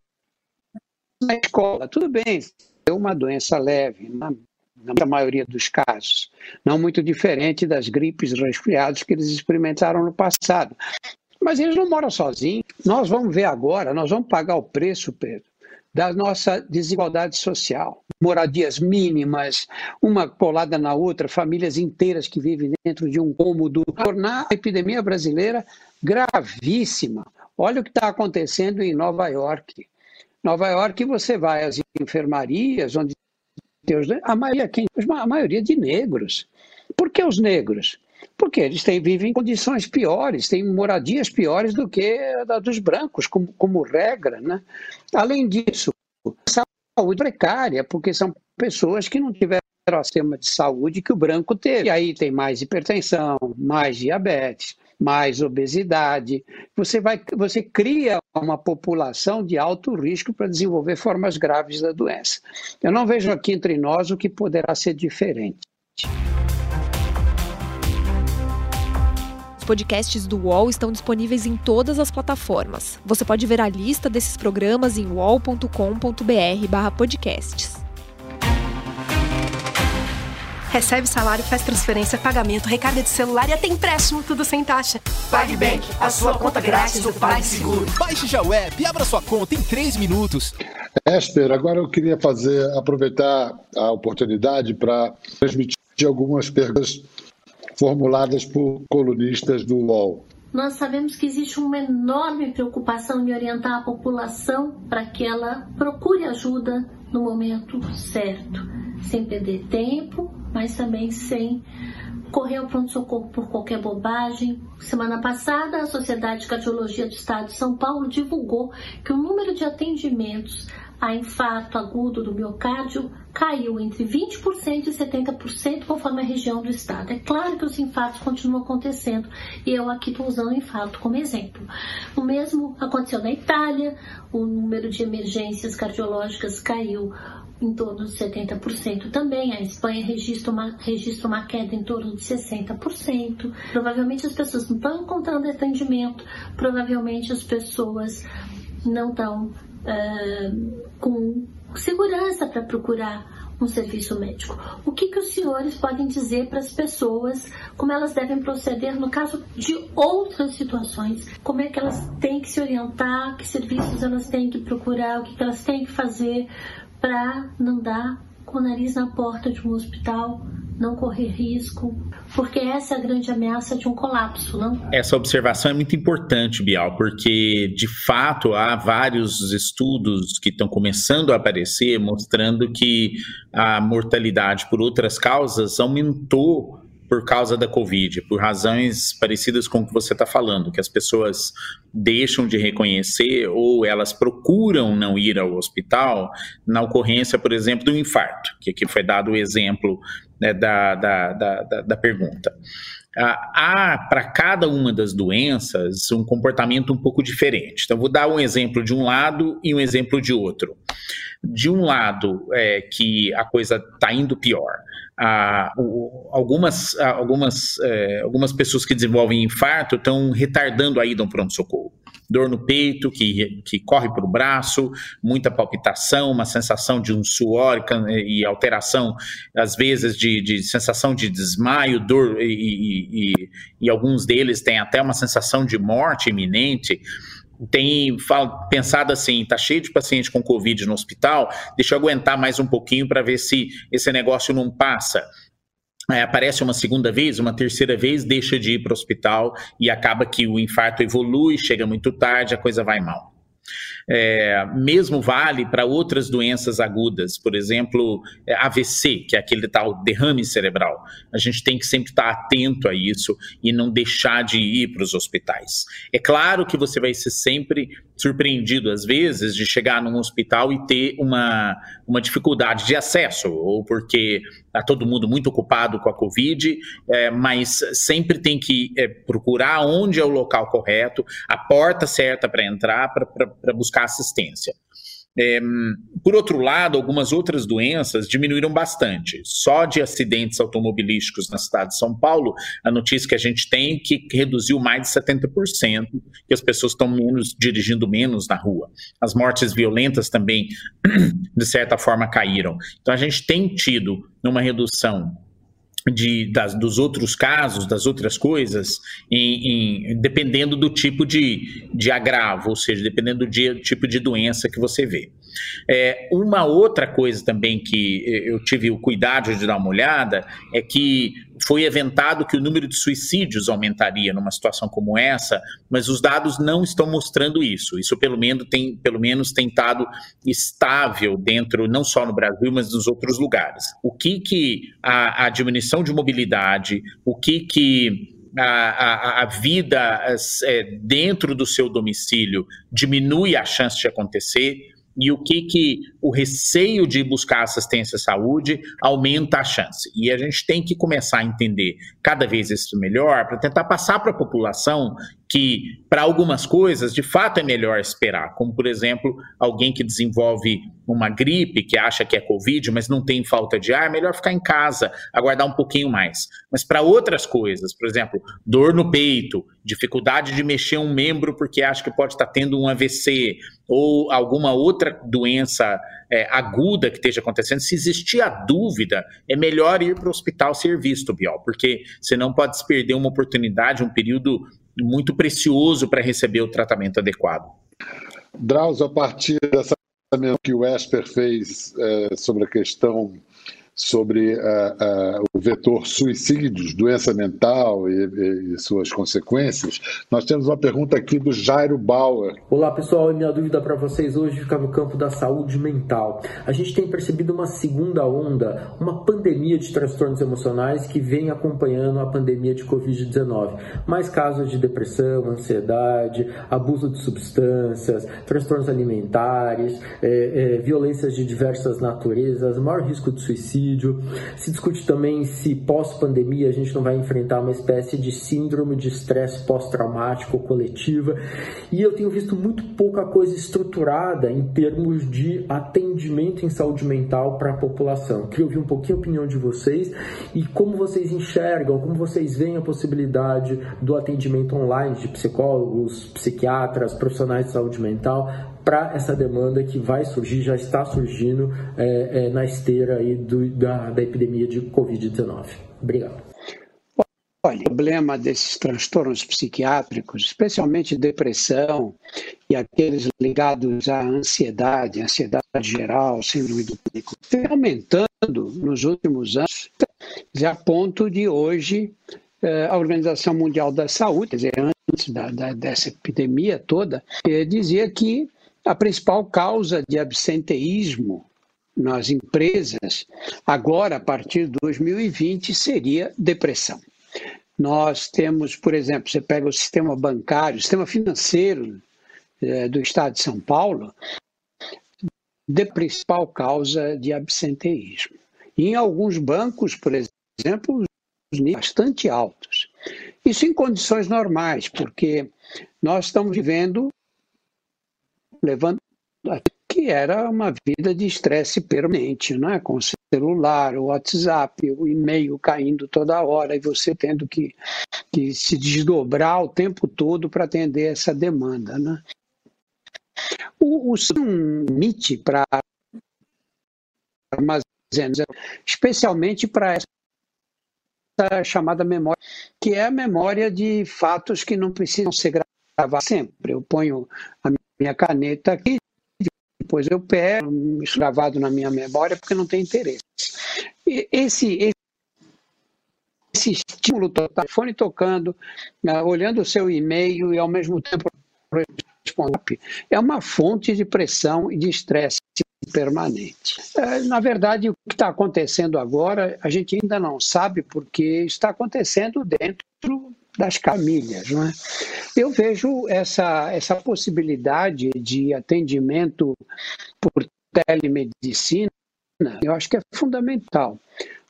na escola. Tudo bem, é uma doença leve, na maioria dos casos. Não muito diferente das gripes resfriados que eles experimentaram no passado. Mas eles não moram sozinhos. Nós vamos ver agora, nós vamos pagar o preço, Pedro, da nossa desigualdade social. Moradias mínimas, uma colada na outra, famílias inteiras que vivem dentro de um cômodo, tornar a epidemia brasileira gravíssima. Olha o que está acontecendo em Nova York. Nova York, você vai às enfermarias, onde Deus, a maioria, quem, a maioria de negros. Por que os negros? Porque eles têm, vivem em condições piores, têm moradias piores do que a dos brancos, como, como regra. Né? Além disso, saúde precária, porque são pessoas que não tiveram o sistema de saúde que o branco teve. E aí tem mais hipertensão, mais diabetes, mais obesidade. Você, vai, você cria uma população de alto risco para desenvolver formas graves da doença. Eu não vejo aqui entre nós o que poderá ser diferente. Os podcasts do UOL estão disponíveis em todas as plataformas. Você pode ver a lista desses programas em wall.com.br/podcasts. Recebe salário, faz transferência, pagamento, recarga de celular e até empréstimo, tudo sem taxa. PagBank, a sua conta grátis do PagSeguro. Baixe já o app e abra sua conta em 3 minutos. Esper, agora eu queria fazer, aproveitar a oportunidade para transmitir algumas perguntas formuladas por colunistas do UOL. Nós sabemos que existe uma enorme preocupação em orientar a população para que ela procure ajuda no momento certo, sem perder tempo mas também sem correr ao pronto-socorro por qualquer bobagem. Semana passada, a Sociedade de Cardiologia do Estado de São Paulo divulgou que o número de atendimentos a infarto agudo do miocárdio caiu entre 20% e 70% conforme a região do estado. É claro que os infartos continuam acontecendo e eu aqui estou usando o infarto como exemplo. O mesmo aconteceu na Itália, o número de emergências cardiológicas caiu em torno de 70% também. A Espanha registra uma, registra uma queda em torno de 60%. Provavelmente as pessoas não estão encontrando atendimento, provavelmente as pessoas não estão uh, com segurança para procurar um serviço médico. O que, que os senhores podem dizer para as pessoas, como elas devem proceder no caso de outras situações? Como é que elas têm que se orientar, que serviços elas têm que procurar, o que, que elas têm que fazer para não dar com o nariz na porta de um hospital, não correr risco, porque essa é a grande ameaça de um colapso, não? Essa observação é muito importante, Bial, porque de fato há vários estudos que estão começando a aparecer mostrando que a mortalidade por outras causas aumentou por causa da Covid, por razões parecidas com o que você está falando, que as pessoas deixam de reconhecer ou elas procuram não ir ao hospital na ocorrência, por exemplo, do infarto, que aqui foi dado o exemplo né, da, da, da, da pergunta. Ah, há para cada uma das doenças um comportamento um pouco diferente. Então, vou dar um exemplo de um lado e um exemplo de outro. De um lado, é que a coisa está indo pior ah, algumas, algumas, é, algumas pessoas que desenvolvem infarto estão retardando a ida ao pronto-socorro. Dor no peito, que, que corre para o braço, muita palpitação, uma sensação de um suor e alteração, às vezes, de, de sensação de desmaio, dor, e, e, e, alguns deles têm até uma sensação de morte iminente tem pensado assim, tá cheio de paciente com Covid no hospital, deixa eu aguentar mais um pouquinho para ver se esse negócio não passa. É, aparece uma segunda vez, uma terceira vez, deixa de ir para o hospital e acaba que o infarto evolui, chega muito tarde, a coisa vai mal. É, mesmo vale para outras doenças agudas, por exemplo, é, AVC, que é aquele tal derrame cerebral. A gente tem que sempre estar atento a isso e não deixar de ir para os hospitais. É claro que você vai ser sempre surpreendido, às vezes, de chegar num hospital e ter uma, uma dificuldade de acesso, ou porque está todo mundo muito ocupado com a Covid, é, mas sempre tem que é, procurar onde é o local correto, a porta certa para entrar, para buscar assistência. É, por outro lado, algumas outras doenças diminuíram bastante. Só de acidentes automobilísticos na cidade de São Paulo, a notícia que a gente tem é que reduziu mais de 70%, que as pessoas estão menos dirigindo menos na rua. As mortes violentas também, de certa forma, caíram. Então a gente tem tido uma redução de, das, dos outros casos, das outras coisas, em, em, dependendo do tipo de, de agravo, ou seja, dependendo do dia, tipo de doença que você vê. É, uma outra coisa também que eu tive o cuidado de dar uma olhada é que foi eventado que o número de suicídios aumentaria numa situação como essa, mas os dados não estão mostrando isso. Isso pelo menos tem, pelo menos tem estado estável dentro, não só no Brasil, mas nos outros lugares. O que que a, a diminuição de mobilidade, o que que a, a, a, vida é, dentro do seu domicílio diminui a chance de acontecer, e o que, que o receio de buscar assistência à saúde aumenta a chance. E a gente tem que começar a entender cada vez isso melhor para tentar passar para a população que para algumas coisas de fato é melhor esperar, como por exemplo, alguém que desenvolve uma gripe, que acha que é Covid, mas não tem falta de ar, é melhor ficar em casa, aguardar um pouquinho mais. Mas para outras coisas, por exemplo, dor no peito, dificuldade de mexer um membro porque acha que pode estar tendo um AVC ou alguma outra doença é, aguda que esteja acontecendo, se existir a dúvida, é melhor ir para o hospital ser visto, Biol, porque senão pode se perder uma oportunidade, um período muito precioso para receber o tratamento adequado. Drauzio, a partir dessa que o Esper fez é, sobre a questão sobre uh, uh, o vetor suicídios, doença mental e, e, suas consequências. Nós temos uma pergunta aqui do Jairo Bauer. Olá pessoal, e minha dúvida para vocês hoje fica no campo da saúde mental. A gente tem percebido uma segunda onda, uma pandemia de transtornos emocionais que vem acompanhando a pandemia de Covid-19. Mais casos de depressão, ansiedade, abuso de substâncias, transtornos alimentares, é, violências de diversas naturezas, maior risco de suicídio suicídio. Se discute também se pós-pandemia a gente não vai enfrentar uma espécie de síndrome de estresse pós-traumático coletiva. E eu tenho visto muito pouca coisa estruturada em termos de atendimento em saúde mental para a população. Queria ouvir um pouquinho a opinião de vocês e como vocês enxergam, como vocês veem a possibilidade do atendimento online de psicólogos, psiquiatras, profissionais de saúde mental para essa demanda que vai surgir, já está surgindo é, é, na esteira aí do, da, da epidemia de Covid-19. Obrigado. Olha, o problema desses transtornos psiquiátricos, especialmente depressão e aqueles ligados à ansiedade, ansiedade geral, síndrome do pânico, vem aumentando nos últimos anos, a ponto de hoje é, a Organização Mundial da Saúde, quer dizer, antes da, da, dessa epidemia toda, dizia que a principal causa de absenteísmo nas empresas, agora a partir de 2020, seria depressão. Nós temos, por exemplo, você pega o sistema bancário, o sistema financeiro é, do Estado de São Paulo, de principal causa de absenteísmo. Em alguns bancos, por exemplo, os níveis bastante altos. Isso em condições normais, porque nós estamos vivendo levando que era uma vida de estresse permanente, né? com o celular, o WhatsApp, o e-mail caindo toda hora e você tendo que, que se desdobrar o tempo todo para atender essa demanda. Né? O, o um limite para armazenos, especialmente para essa chamada memória, que é a memória de fatos que não precisam ser gravados sempre. Eu ponho a minha caneta aqui, depois eu pego, gravado na minha memória, porque não tem interesse. E esse, esse esse estímulo total, fone tocando, uh, olhando o seu e-mail e ao mesmo tempo responsável é uma fonte de pressão e de estresse permanente. É, na verdade, o que está acontecendo agora, a gente ainda não sabe porque está acontecendo dentro das famílias. Não é? Eu vejo essa, essa possibilidade de atendimento por telemedicina, eu acho que é fundamental,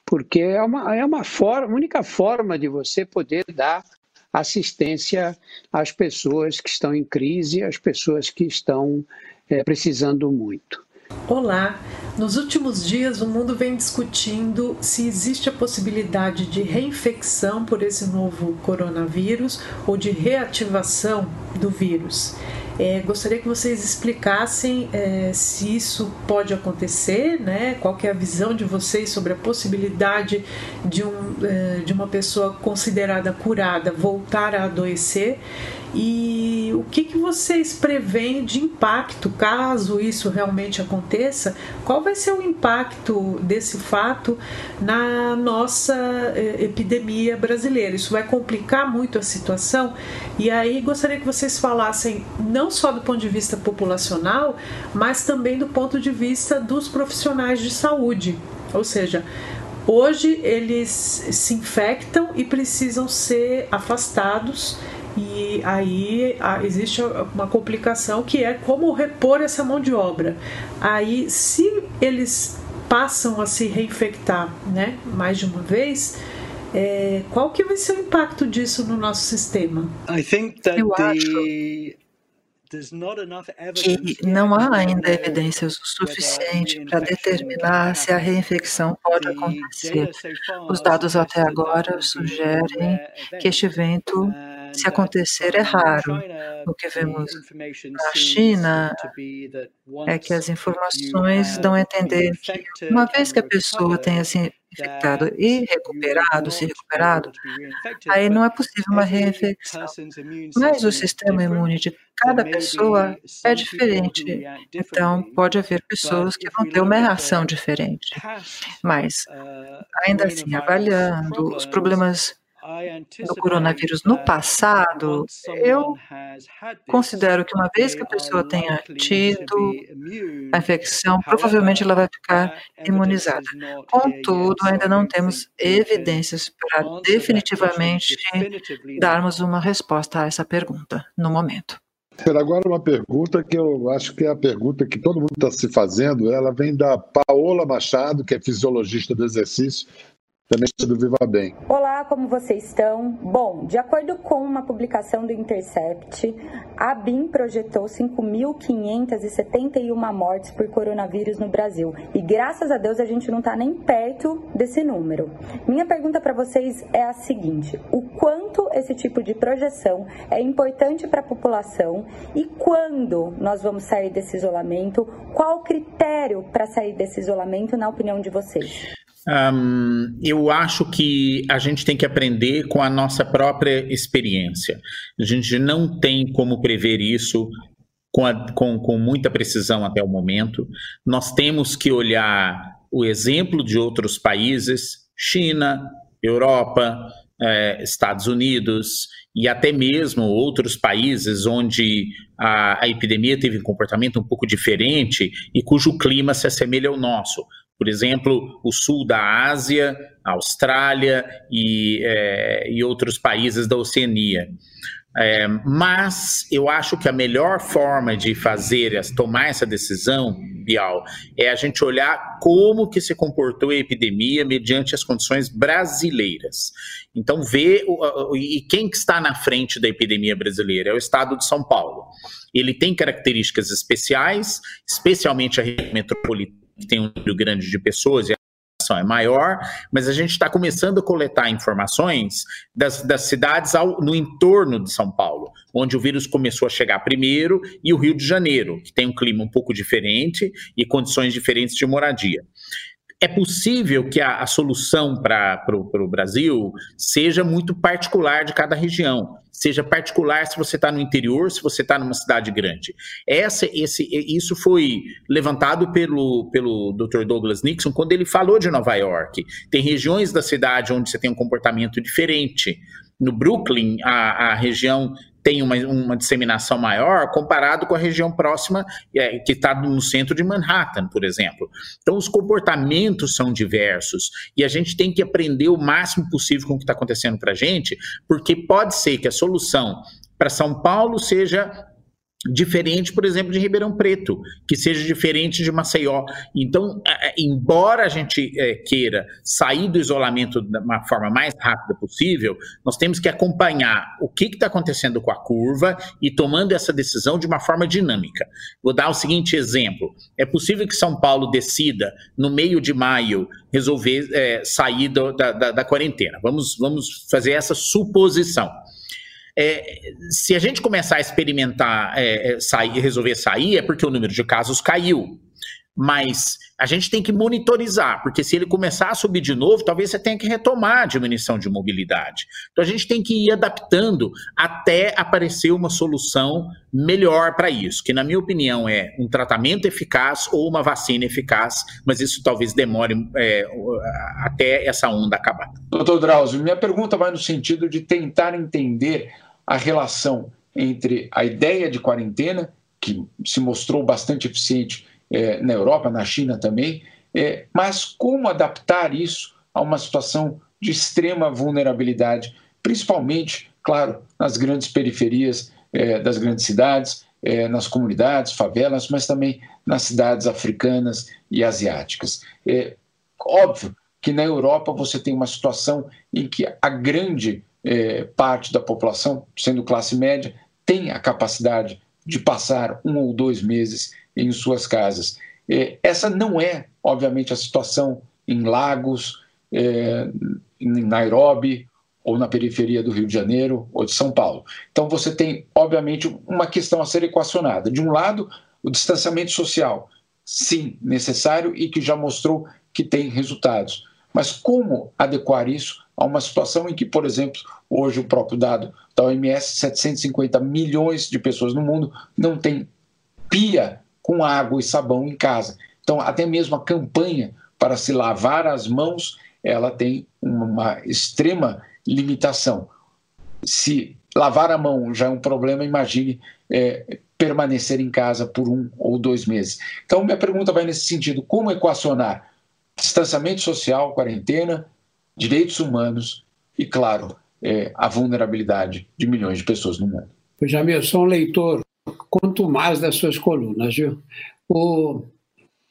porque é uma, é uma forma, única forma de você poder dar assistência às pessoas que estão em crise, às pessoas que estão é, precisando muito. Olá! Nos últimos dias, o mundo vem discutindo se existe a possibilidade de reinfecção por esse novo coronavírus ou de reativação do vírus. É, gostaria que vocês explicassem é, se isso pode acontecer, né? qual é a visão de vocês sobre a possibilidade de, um, é, de uma pessoa considerada curada voltar a adoecer e o que, que vocês preveem de impacto, caso isso realmente aconteça? Qual vai ser o impacto desse fato na nossa eh, epidemia brasileira? Isso vai complicar muito a situação? E aí gostaria que vocês falassem não só do ponto de vista populacional, mas também do ponto de vista dos profissionais de saúde. Ou seja, Hoje eles se infectam e precisam ser afastados e aí existe uma complicação que é como repor essa mão de obra. Aí, se eles passam a se reinfectar né, mais de uma vez, é, qual que vai ser o impacto disso no nosso sistema? Eu acho que não há ainda evidências o suficiente para determinar se a reinfecção pode acontecer. Os dados até agora sugerem que este evento se acontecer, é raro. O que vemos na China é que as informações dão a entender que, uma vez que a pessoa tenha se infectado e recuperado, se recuperado, aí não é possível uma reinfecção. Mas o sistema imune de cada pessoa é diferente. Então, pode haver pessoas que vão ter uma reação diferente. Mas, ainda assim, avaliando os problemas do coronavírus no passado, eu considero que uma vez que a pessoa tenha tido a infecção, provavelmente ela vai ficar imunizada. Contudo, ainda não temos evidências para definitivamente darmos uma resposta a essa pergunta no momento. Agora uma pergunta que eu acho que é a pergunta que todo mundo está se fazendo, ela vem da Paola Machado, que é fisiologista do exercício, também do Viva Bem. Olá, como vocês estão? Bom, de acordo com uma publicação do Intercept, a BIM projetou 5.571 mortes por coronavírus no Brasil. E graças a Deus a gente não está nem perto desse número. Minha pergunta para vocês é a seguinte: o quanto esse tipo de projeção é importante para a população e quando nós vamos sair desse isolamento? Qual o critério para sair desse isolamento, na opinião de vocês? Um, eu acho que a gente tem que aprender com a nossa própria experiência. A gente não tem como prever isso com, a, com, com muita precisão até o momento. Nós temos que olhar o exemplo de outros países, China, Europa, eh, Estados Unidos e até mesmo outros países onde a, a epidemia teve um comportamento um pouco diferente e cujo clima se assemelha ao nosso por exemplo, o sul da Ásia, Austrália e, é, e outros países da Oceania. É, mas eu acho que a melhor forma de fazer, tomar essa decisão, Bial, é a gente olhar como que se comportou a epidemia mediante as condições brasileiras. Então, ver e quem que está na frente da epidemia brasileira é o estado de São Paulo. Ele tem características especiais, especialmente a região metropolitana que tem um número grande de pessoas e a população é maior, mas a gente está começando a coletar informações das, das cidades ao, no entorno de São Paulo, onde o vírus começou a chegar primeiro, e o Rio de Janeiro, que tem um clima um pouco diferente e condições diferentes de moradia. É possível que a, a solução para o Brasil seja muito particular de cada região, seja particular se você está no interior, se você está numa cidade grande. Essa, esse, isso foi levantado pelo, pelo Dr. Douglas Nixon quando ele falou de Nova York. Tem regiões da cidade onde você tem um comportamento diferente. No Brooklyn, a, a região tem uma, uma disseminação maior comparado com a região próxima, é, que está no centro de Manhattan, por exemplo. Então, os comportamentos são diversos e a gente tem que aprender o máximo possível com o que está acontecendo para a gente, porque pode ser que a solução para São Paulo seja diferente, por exemplo, de Ribeirão Preto, que seja diferente de Maceió. Então, embora a gente é, queira sair do isolamento de uma forma mais rápida possível, nós temos que acompanhar o que está acontecendo com a curva e tomando essa decisão de uma forma dinâmica. Vou dar o seguinte exemplo: é possível que São Paulo decida, no meio de maio, resolver é, sair do, da, da, da quarentena. Vamos, vamos fazer essa suposição. É, se a gente começar a experimentar é, é, sair, resolver sair, é porque o número de casos caiu. Mas a gente tem que monitorizar, porque se ele começar a subir de novo, talvez você tenha que retomar a diminuição de mobilidade. Então a gente tem que ir adaptando até aparecer uma solução melhor para isso, que na minha opinião é um tratamento eficaz ou uma vacina eficaz, mas isso talvez demore é, até essa onda acabar. Doutor Drauzio, minha pergunta vai no sentido de tentar entender a relação entre a ideia de quarentena, que se mostrou bastante eficiente é, na Europa, na China também, é, mas como adaptar isso a uma situação de extrema vulnerabilidade, principalmente, claro, nas grandes periferias é, das grandes cidades, é, nas comunidades, favelas, mas também nas cidades africanas e asiáticas. É óbvio que na Europa você tem uma situação em que a grande é, parte da população, sendo classe média, tem a capacidade de passar um ou dois meses em suas casas. É, essa não é, obviamente, a situação em Lagos, é, em Nairobi ou na periferia do Rio de Janeiro ou de São Paulo. Então você tem, obviamente, uma questão a ser equacionada. De um lado, o distanciamento social, sim, necessário e que já mostrou que tem resultados. Mas como adequar isso a uma situação em que, por exemplo, hoje o próprio dado da OMS, 750 milhões de pessoas no mundo não têm pia com água e sabão em casa. Então, até mesmo a campanha para se lavar as mãos, ela tem uma extrema limitação. Se lavar a mão já é um problema, imagine é, permanecer em casa por um ou dois meses. Então, minha pergunta vai nesse sentido: como equacionar distanciamento social, quarentena, direitos humanos e, claro, é, a vulnerabilidade de milhões de pessoas no mundo. Jamil, eu sou um leitor, quanto mais das suas colunas, viu? O...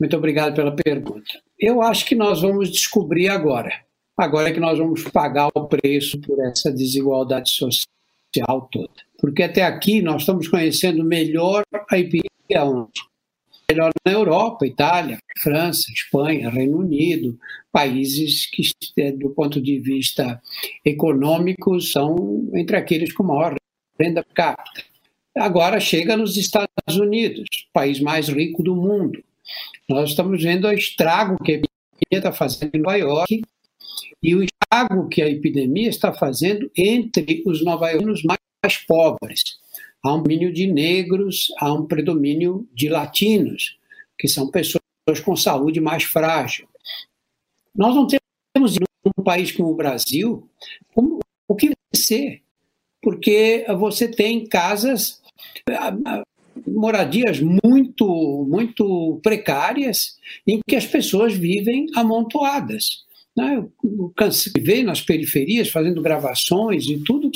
Muito obrigado pela pergunta. Eu acho que nós vamos descobrir agora. Agora é que nós vamos pagar o preço por essa desigualdade social toda. Porque até aqui nós estamos conhecendo melhor a epidemia? Melhor na Europa, Itália, França, Espanha, Reino Unido, países que, é, do ponto de vista econômico, são entre aqueles com maior renda per capita. Agora chega nos Estados Unidos, país mais rico do mundo. Nós estamos vendo o estrago que a epidemia está fazendo em Nova York e o estrago que a epidemia está fazendo entre os nova-iorquinos mais pobres há um predomínio de negros, há um predomínio de latinos, que são pessoas com saúde mais frágil. Nós não temos um país como o Brasil como, o que ser, porque você tem casas, moradias muito, muito precárias, em que as pessoas vivem amontoadas. Né? Eu cansei de ver nas periferias, fazendo gravações e tudo,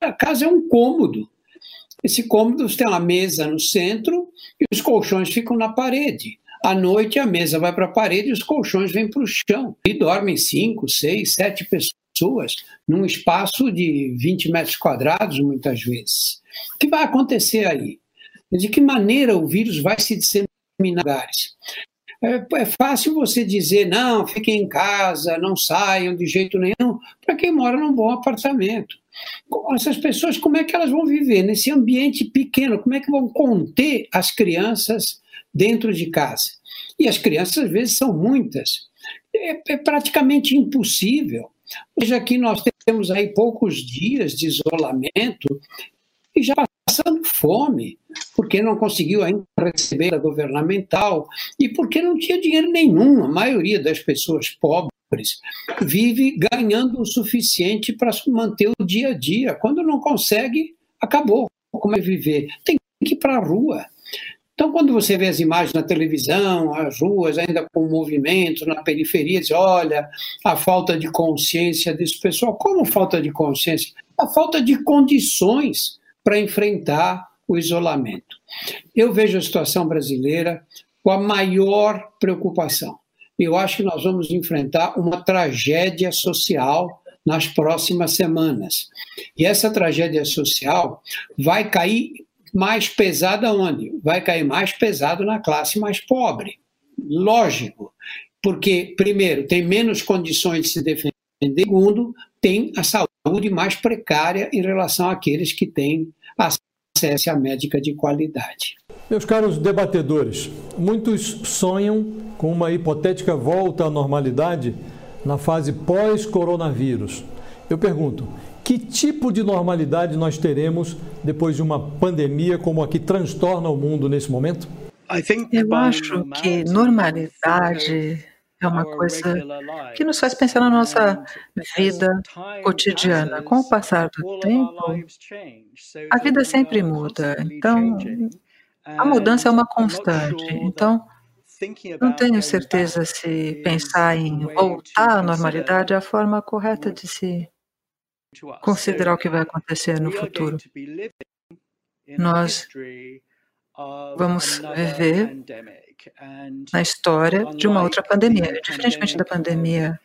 a casa é um cômodo. Esse cômodo tem uma mesa no centro e os colchões ficam na parede. À noite, a mesa vai para a parede e os colchões vêm para o chão. E dormem cinco, seis, sete pessoas num espaço de 20 metros quadrados, muitas vezes. O que vai acontecer aí? De que maneira o vírus vai se disseminar? É, é fácil você dizer, não, fiquem em casa, não saiam de jeito nenhum, para quem mora num bom apartamento essas pessoas, como é que elas vão viver nesse ambiente pequeno? Como é que vão conter as crianças dentro de casa? E as crianças, às vezes, são muitas. É, é praticamente impossível. Hoje aqui nós temos aí poucos dias de isolamento e já passando fome, porque não conseguiu ainda receber a governamental e porque não tinha dinheiro nenhum. A maioria das pessoas pobres vive ganhando o suficiente para manter o dia a dia. Quando não consegue, acabou. como é viver. Tem que ir para a rua. Então, quando você vê as imagens na televisão, as ruas ainda com movimento na periferia, diz, olha, a falta de consciência desse pessoal. Como falta de consciência? A falta de condições para enfrentar o isolamento. Eu vejo a situação brasileira com a maior preocupação. Eu acho que nós vamos enfrentar uma tragédia social nas próximas semanas. E essa tragédia social vai cair mais pesada onde? Vai cair mais pesado na classe mais pobre. Lógico, porque, primeiro, tem menos condições de se defender, segundo, tem a saúde mais precária em relação àqueles que têm acesso à médica de qualidade. Meus caros debatedores, muitos sonham com uma hipotética volta à normalidade na fase pós-coronavírus. Eu pergunto, que tipo de normalidade nós teremos depois de uma pandemia como a que transtorna o mundo nesse momento? Eu acho que normalidade é uma coisa que nos faz pensar na nossa vida cotidiana. Com o passar do tempo, a vida sempre muda. Então, a mudança é uma constante. Então, não tenho certeza se pensar em voltar à normalidade é a forma correta de se considerar o que vai acontecer no futuro. Nós vamos viver na história de uma outra pandemia. Diferentemente da pandemia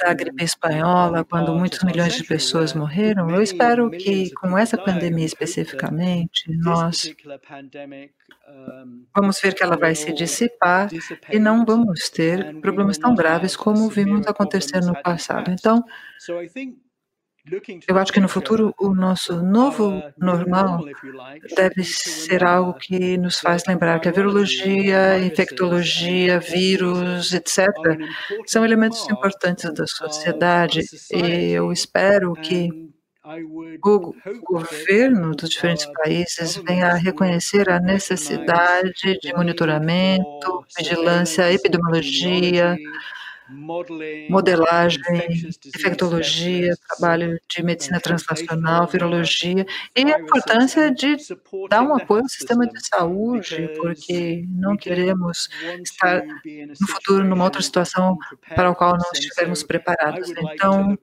da gripe espanhola, quando muitos milhões de pessoas morreram, eu espero que, com essa pandemia especificamente, nós vamos ver que ela vai se dissipar e não vamos ter problemas tão graves como vimos acontecer no passado. Então, eu acho que no futuro o nosso novo normal deve ser algo que nos faz lembrar que a virologia, infectologia, vírus, etc., são elementos importantes da sociedade e eu espero que o governo dos diferentes países venha a reconhecer a necessidade de monitoramento, vigilância, epidemiologia, modelagem, infectologia, trabalho de medicina translacional, virologia e a importância de dar um apoio ao sistema de saúde, porque não queremos estar no futuro numa outra situação para a qual não estivermos preparados. Então,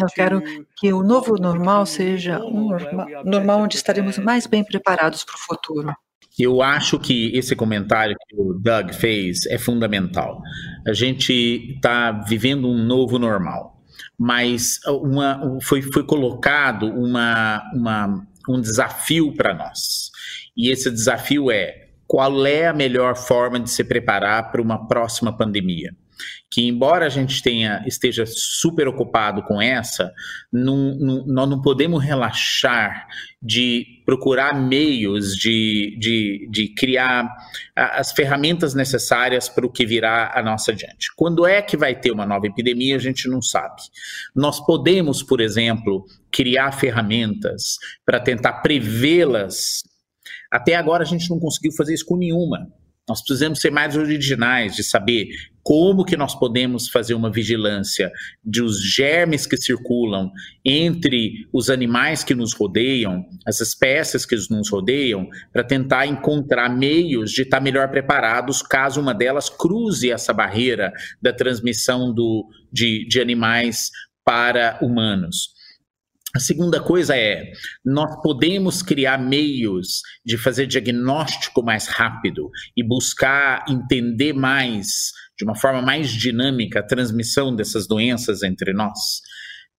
eu quero que o novo normal seja um normal, normal onde estaremos mais bem preparados para o futuro. Eu acho que esse comentário que o Doug fez é fundamental. A gente está vivendo um novo normal, mas uma, foi, foi colocado uma, uma, um desafio para nós. E esse desafio é qual é a melhor forma de se preparar para uma próxima pandemia? Que embora a gente tenha esteja super ocupado com essa, não, não, nós não podemos relaxar de procurar meios de, de, de criar as ferramentas necessárias para o que virá a nossa diante. Quando é que vai ter uma nova epidemia, a gente não sabe. Nós podemos, por exemplo, criar ferramentas para tentar prevê-las. Até agora a gente não conseguiu fazer isso com nenhuma. Nós precisamos ser mais originais de saber como que nós podemos fazer uma vigilância dos germes que circulam entre os animais que nos rodeiam, as espécies que nos rodeiam, para tentar encontrar meios de estar melhor preparados caso uma delas cruze essa barreira da transmissão do, de, de animais para humanos. A segunda coisa é, nós podemos criar meios de fazer diagnóstico mais rápido e buscar entender mais de uma forma mais dinâmica a transmissão dessas doenças entre nós.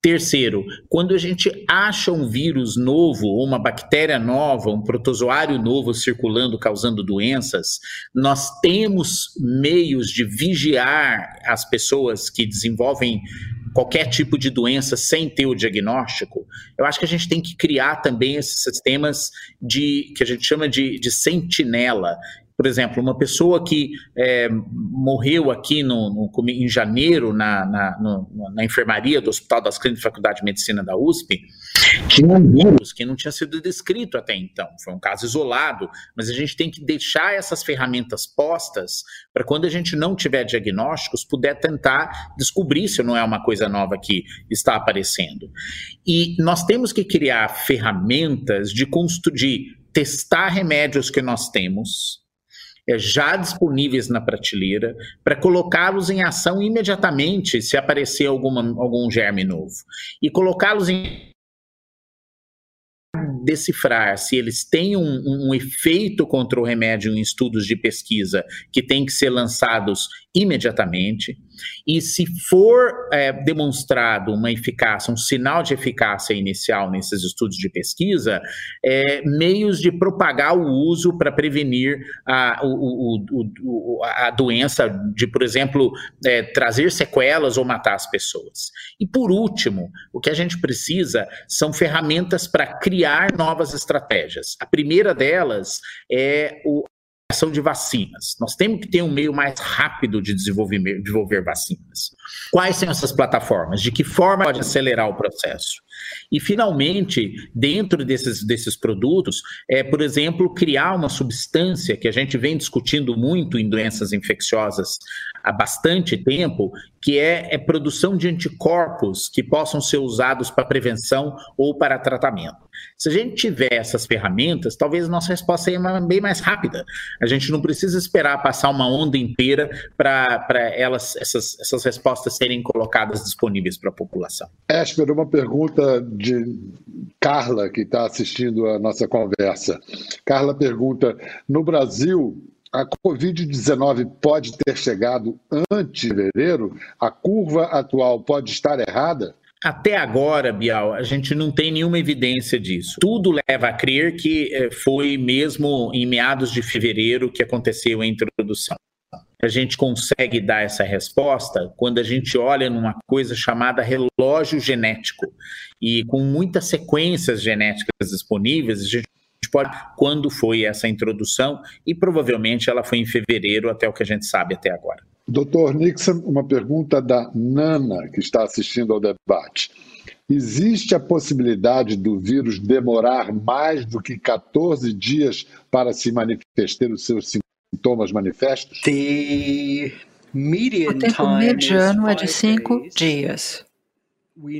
Terceiro, quando a gente acha um vírus novo, uma bactéria nova, um protozoário novo circulando, causando doenças, nós temos meios de vigiar as pessoas que desenvolvem qualquer tipo de doença sem ter o diagnóstico, eu acho que a gente tem que criar também esses sistemas de que a gente chama de, de sentinela, Por exemplo, uma pessoa que é, morreu aqui no, no, em janeiro na, na, no, na, enfermaria do Hospital das Clínicas da Faculdade de Medicina da USP tinha um vírus que não tinha sido descrito até então. Foi um caso isolado, mas a gente tem que deixar essas ferramentas postas para quando a gente não tiver diagnósticos, puder tentar descobrir se não é uma coisa nova que está aparecendo. E nós temos que criar ferramentas de, de testar remédios que nós temos, já disponíveis na prateleira, para colocá-los em ação imediatamente se aparecer alguma, algum germe novo. E colocá-los em decifrar se eles têm um, um, efeito contra o remédio em estudos de pesquisa que têm que ser lançados imediatamente. E se for é, demonstrado uma eficácia, um sinal de eficácia inicial nesses estudos de pesquisa, é, meios de propagar o uso para prevenir a, o, o, o, a doença, de, por exemplo, é, trazer sequelas ou matar as pessoas. E por último, o que a gente precisa são ferramentas para criar novas estratégias. A primeira delas é o, ação de vacinas. Nós temos que ter um meio mais rápido de desenvolver, desenvolver vacinas. Quais são essas plataformas? De que forma pode acelerar o processo? E, finalmente, dentro desses, desses produtos, é, por exemplo, criar uma substância que a gente vem discutindo muito em doenças infecciosas há bastante tempo, que é, é produção de anticorpos que possam ser usados para prevenção ou para tratamento. Se a gente tiver essas ferramentas, talvez a nossa resposta seja bem mais rápida. A gente não precisa esperar passar uma onda inteira para elas essas, essas respostas serem colocadas disponíveis para a população. Esper, uma pergunta de Carla, que está assistindo a nossa conversa. Carla pergunta: no Brasil, a Covid-19 pode ter chegado antes de fevereiro? A curva atual pode estar errada? Até agora, Bial, a gente não tem nenhuma evidência disso. Tudo leva a crer que eh, foi mesmo em meados de fevereiro que aconteceu a introdução. A gente consegue dar essa resposta quando a gente olha numa coisa chamada relógio genético. E com muitas sequências genéticas disponíveis, a gente pode quando foi essa introdução e provavelmente ela foi em fevereiro, até o que a gente sabe até agora. Doutor Nixon, uma pergunta da Nana, que está assistindo ao debate. Existe a possibilidade do vírus demorar mais do que 14 dias para se manifestar os seus sintomas manifestos? o tempo mediano é de cinco dias.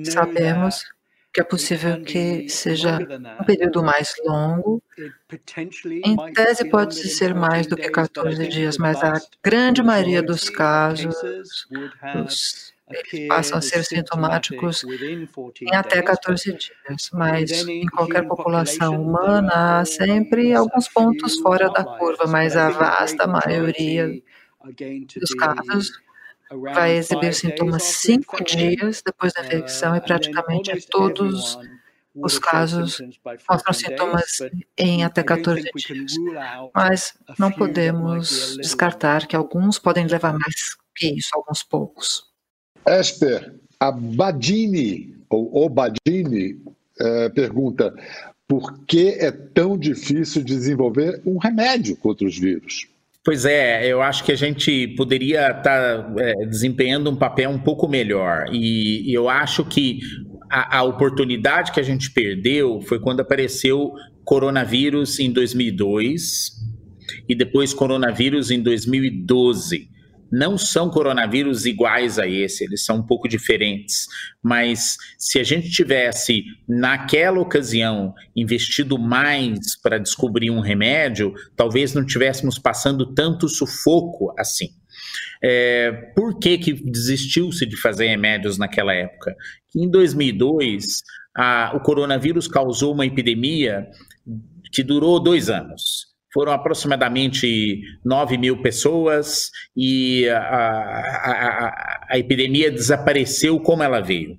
Sabemos que é possível que seja um período mais longo. Em tese, pode ser mais do que 14 dias, mas a grande maioria dos casos os, passam a ser sintomáticos em até 14 dias. Mas em qualquer população humana, há sempre alguns pontos fora da curva, mas a vasta maioria dos casos vai exibir sintomas cinco dias depois da infecção e praticamente todos os casos mostram sintomas em até 14 dias. Mas não podemos descartar que alguns podem levar mais que isso, alguns poucos. Esper, a Badini, ou Badini, é, pergunta por que é tão difícil desenvolver um remédio contra os vírus? Pois é, eu acho que a gente poderia estar tá, é, desempenhando um papel um pouco melhor. E, e eu acho que a, a, oportunidade que a gente perdeu foi quando apareceu coronavírus em 2002 e depois coronavírus em 2012 não são coronavírus iguais a esse, eles são um pouco diferentes. Mas se a gente tivesse, naquela ocasião, investido mais para descobrir um remédio, talvez não tivéssemos passando tanto sufoco assim. É, por que, que desistiu-se de fazer remédios naquela época? Em 2002, a, o coronavírus causou uma epidemia que durou dois anos foram aproximadamente 9 mil pessoas e a, a, a, a, epidemia desapareceu como ela veio.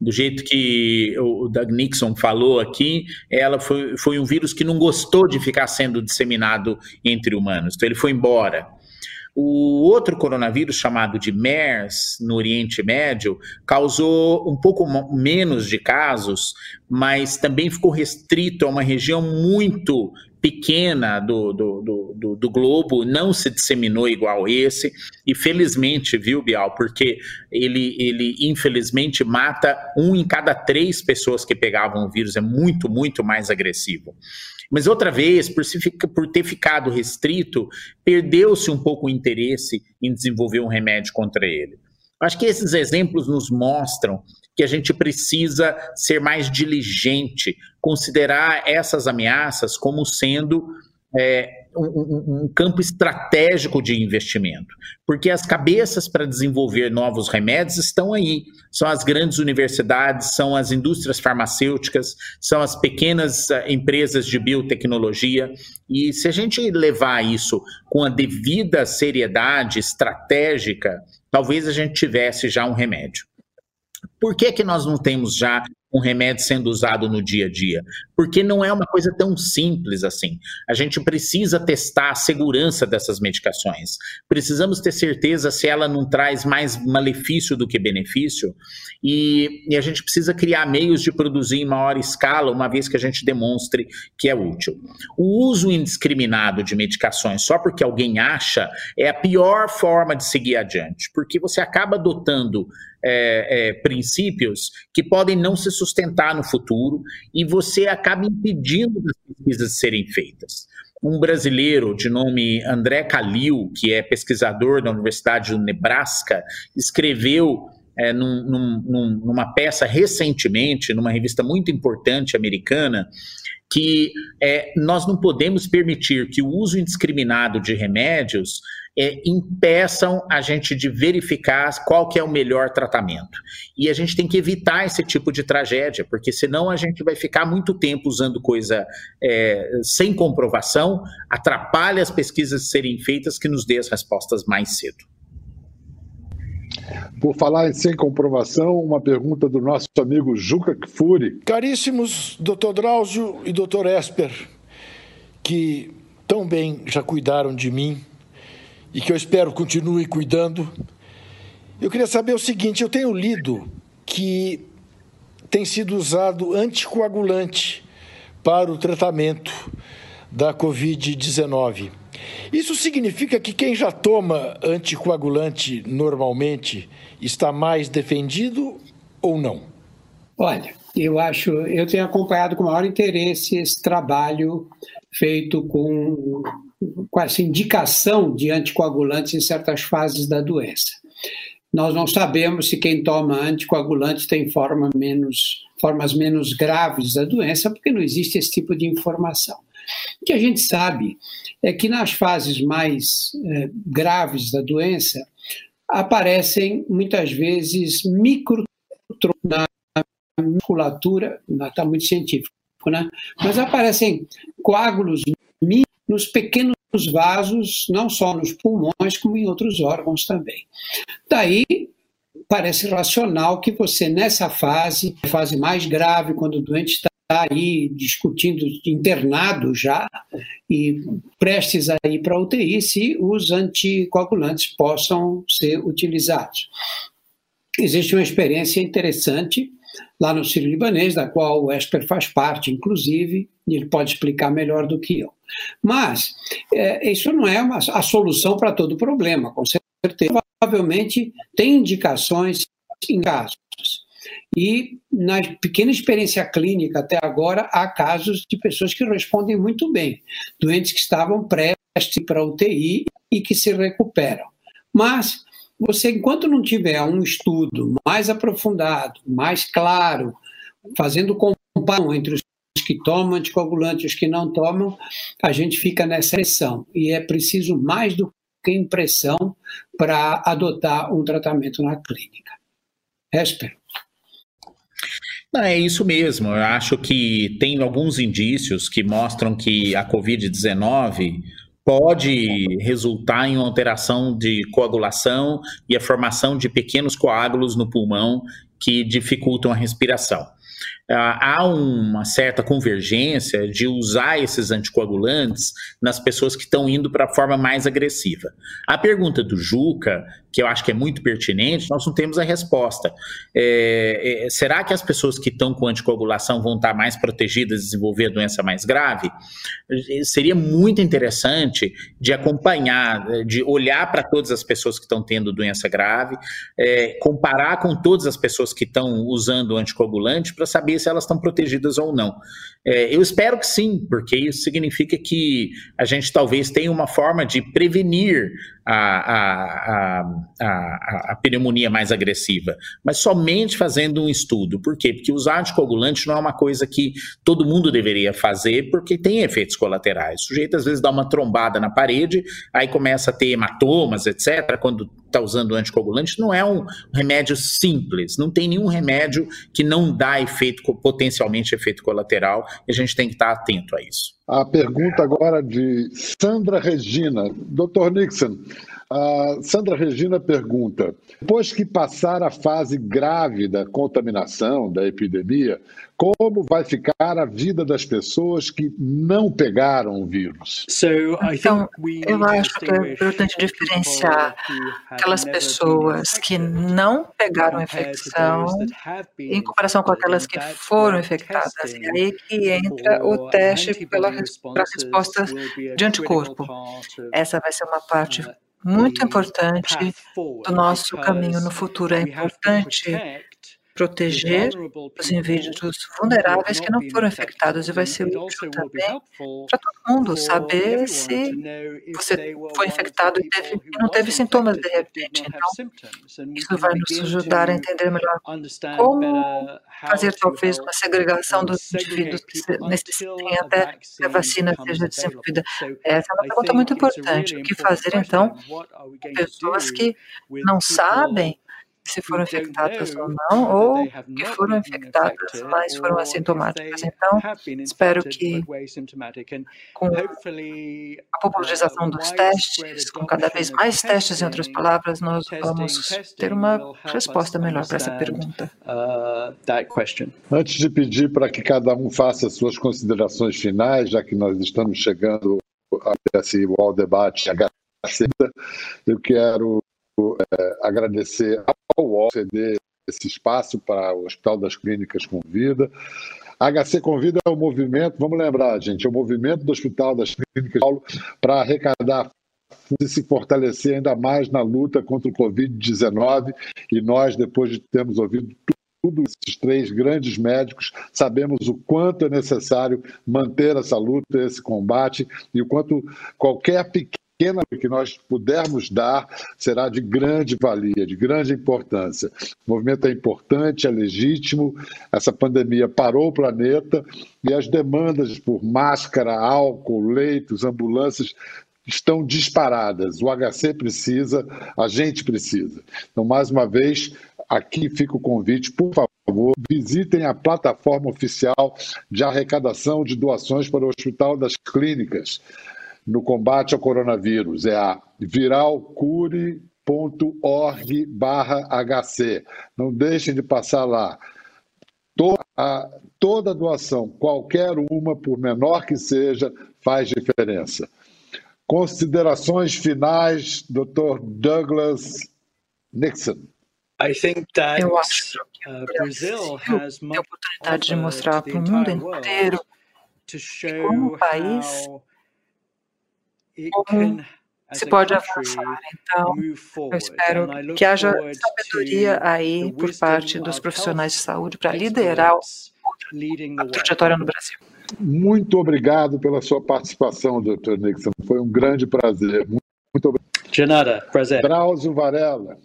Do jeito que o Doug Nixon falou aqui, ela foi, foi um vírus que não gostou de ficar sendo disseminado entre humanos, então ele foi embora. O outro coronavírus, chamado de MERS, no Oriente Médio, causou um pouco menos de casos, mas também ficou restrito a uma região muito pequena do, do, do, do, globo não se disseminou igual esse, e felizmente, viu, Bial, porque ele, ele infelizmente mata um em cada três pessoas que pegavam o vírus, é muito, muito mais agressivo. Mas outra vez, por, se, por ter ficado restrito, perdeu-se um pouco o interesse em desenvolver um remédio contra ele. Acho que esses exemplos nos mostram que a gente precisa ser mais diligente, considerar essas ameaças como sendo é, um, um, campo estratégico de investimento, porque as cabeças para desenvolver novos remédios estão aí. São as grandes universidades, são as indústrias farmacêuticas, são as pequenas uh, empresas de biotecnologia. E se a gente levar isso com a devida seriedade estratégica, talvez a gente tivesse já um remédio. Por que, que nós não temos já um remédio sendo usado no dia a dia? Porque não é uma coisa tão simples assim. A gente precisa testar a segurança dessas medicações. Precisamos ter certeza se ela não traz mais malefício do que benefício. E, e a gente precisa criar meios de produzir em maior escala, uma vez que a gente demonstre que é útil. O uso indiscriminado de medicações só porque alguém acha é a pior forma de seguir adiante, porque você acaba adotando é, é, princípios que podem não se sustentar no futuro e você acaba impedindo as pesquisas serem feitas. Um brasileiro de nome André Calil, que é pesquisador da Universidade do Nebraska, escreveu é, num, num, numa peça recentemente, numa revista muito importante americana, que é, nós não podemos permitir que o uso indiscriminado de remédios é, impeçam a gente de verificar qual que é o melhor tratamento. E a gente tem que evitar esse tipo de tragédia, porque senão a gente vai ficar muito tempo usando coisa é, sem comprovação, atrapalha as pesquisas serem feitas que nos dê as respostas mais cedo. Por falar em sem comprovação, uma pergunta do nosso amigo Juca Kfouri. Caríssimos Dr. Drauzio e Dr. Esper, que tão bem já cuidaram de mim e que eu espero continue cuidando. Eu queria saber o seguinte: eu tenho lido que tem sido usado anticoagulante para o tratamento da Covid-19. Isso significa que quem já toma anticoagulante normalmente está mais defendido ou não? Olha, eu acho, eu tenho acompanhado com maior interesse esse trabalho feito com com essa indicação de anticoagulantes em certas fases da doença. Nós não sabemos se quem toma anticoagulantes tem forma menos, formas menos graves da doença, porque não existe esse tipo de informação. O que a gente sabe é que nas fases mais eh, graves da doença aparecem muitas vezes micro na musculatura, está muito científico, né? mas aparecem coágulos nos pequenos vasos, não só nos pulmões, como em outros órgãos também. Daí, parece racional que você, nessa fase, fase mais grave, quando o doente está aí discutindo, internado já, e prestes a ir para a UTI, se os anticoagulantes possam ser utilizados. Existe uma experiência interessante lá no Sírio-Libanês, da qual o Esper faz parte, inclusive, e ele pode explicar melhor do que eu. Mas é, isso não é uma, a solução para todo problema, com certeza. Provavelmente tem indicações em casos. E na pequena experiência clínica até agora, há casos de pessoas que respondem muito bem, doentes que estavam prestes para UTI e que se recuperam. Mas você, enquanto não tiver um estudo mais aprofundado, mais claro, fazendo comparação entre os que tomam anticoagulante e os que não tomam, a gente fica nessa pressão. E é preciso mais do que impressão para adotar um tratamento na clínica. Esper. Não, é isso mesmo. Eu acho que tem alguns indícios que mostram que a Covid-19 pode resultar em uma alteração de coagulação e a formação de pequenos coágulos no pulmão que dificultam a respiração. Há uma certa convergência de usar esses anticoagulantes nas pessoas que estão indo para a forma mais agressiva. A pergunta do Juca, que eu acho que é muito pertinente, nós não temos a resposta. É, é, será que as pessoas que estão com anticoagulação vão estar mais protegidas de desenvolver doença mais grave? Seria muito interessante de acompanhar, de olhar para todas as pessoas que estão tendo doença grave, é, comparar com todas as pessoas que estão usando anticoagulante para saber saber se elas estão protegidas ou não. É, eu espero que sim, porque isso significa que a gente talvez tenha uma forma de prevenir a, a, a, a, pneumonia mais agressiva, mas somente fazendo um estudo. Por quê? Porque usar anticoagulante não é uma coisa que todo mundo deveria fazer, porque tem efeitos colaterais. O sujeito às vezes dá uma trombada na parede, aí começa a ter hematomas, etc., quando está usando anticoagulante. Não é um remédio simples, não tem nenhum remédio que não dá efeito, potencialmente efeito colateral, e a gente tem que estar atento a isso. A pergunta agora de Sandra Regina. Doutor Nixon, a Sandra Regina pergunta: depois que passar a fase grave da contaminação, da epidemia, como vai ficar a vida das pessoas que não pegaram o vírus? Então, eu acho que é importante diferenciar aquelas pessoas que não pegaram a infecção em comparação com aquelas que foram infectadas. E aí que entra o teste para a resposta de anticorpo. Essa vai ser uma parte muito importante do nosso caminho no futuro. É importante proteger os indivíduos vulneráveis que não foram infectados e vai ser útil também para todo mundo saber se você foi infectado e, teve, e não teve sintomas de repente. Então, isso vai nos ajudar a entender melhor como fazer talvez uma segregação dos indivíduos que necessitem até que a vacina seja desenvolvida. Essa é uma pergunta muito importante. O que fazer então com pessoas que não sabem se foram infectadas ou não, ou que foram infectadas, mas foram assintomáticas. Então, espero que com a popularização dos testes, com cada vez mais testes, em outras palavras, nós vamos ter uma resposta melhor para essa pergunta. Uh, Antes de pedir para que cada um faça suas considerações finais, já que nós estamos chegando a esse UOL Debate eu quero é, agradecer ao UOL ceder esse espaço para o Hospital das Clínicas Convida. HC Convida é o movimento, vamos lembrar, gente, é o movimento do Hospital das Clínicas Paulo para arrecadar e se fortalecer ainda mais na luta contra o Covid-19. E nós, depois de termos ouvido tudo esses três grandes médicos, sabemos o quanto é necessário manter essa luta, esse combate, e o quanto qualquer pequeno pequena que nós pudermos dar será de grande valia, de grande importância. O movimento é importante, é legítimo, essa pandemia parou o planeta e as demandas por máscara, álcool, leitos, ambulâncias estão disparadas. O HC precisa, a gente precisa. Então, mais uma vez, aqui fica o convite, por favor, visitem a plataforma oficial de arrecadação de doações para o Hospital das Clínicas no combate ao coronavírus. É a viralcure.org HC. Não deixem de passar lá. Toda, toda doação, qualquer uma, por menor que seja, faz diferença. Considerações finais, Dr. Douglas Nixon. Eu acho que o Brasil tem a oportunidade de mostrar para o mundo inteiro que, como país, como se pode avançar. Então, eu espero que haja sabedoria aí por parte dos profissionais de saúde para liderar a trajetória no Brasil. Muito obrigado pela sua participação, Dr. Nixon. Foi um grande prazer. Muito obrigado. De nada, prazer. Drauzio Varela.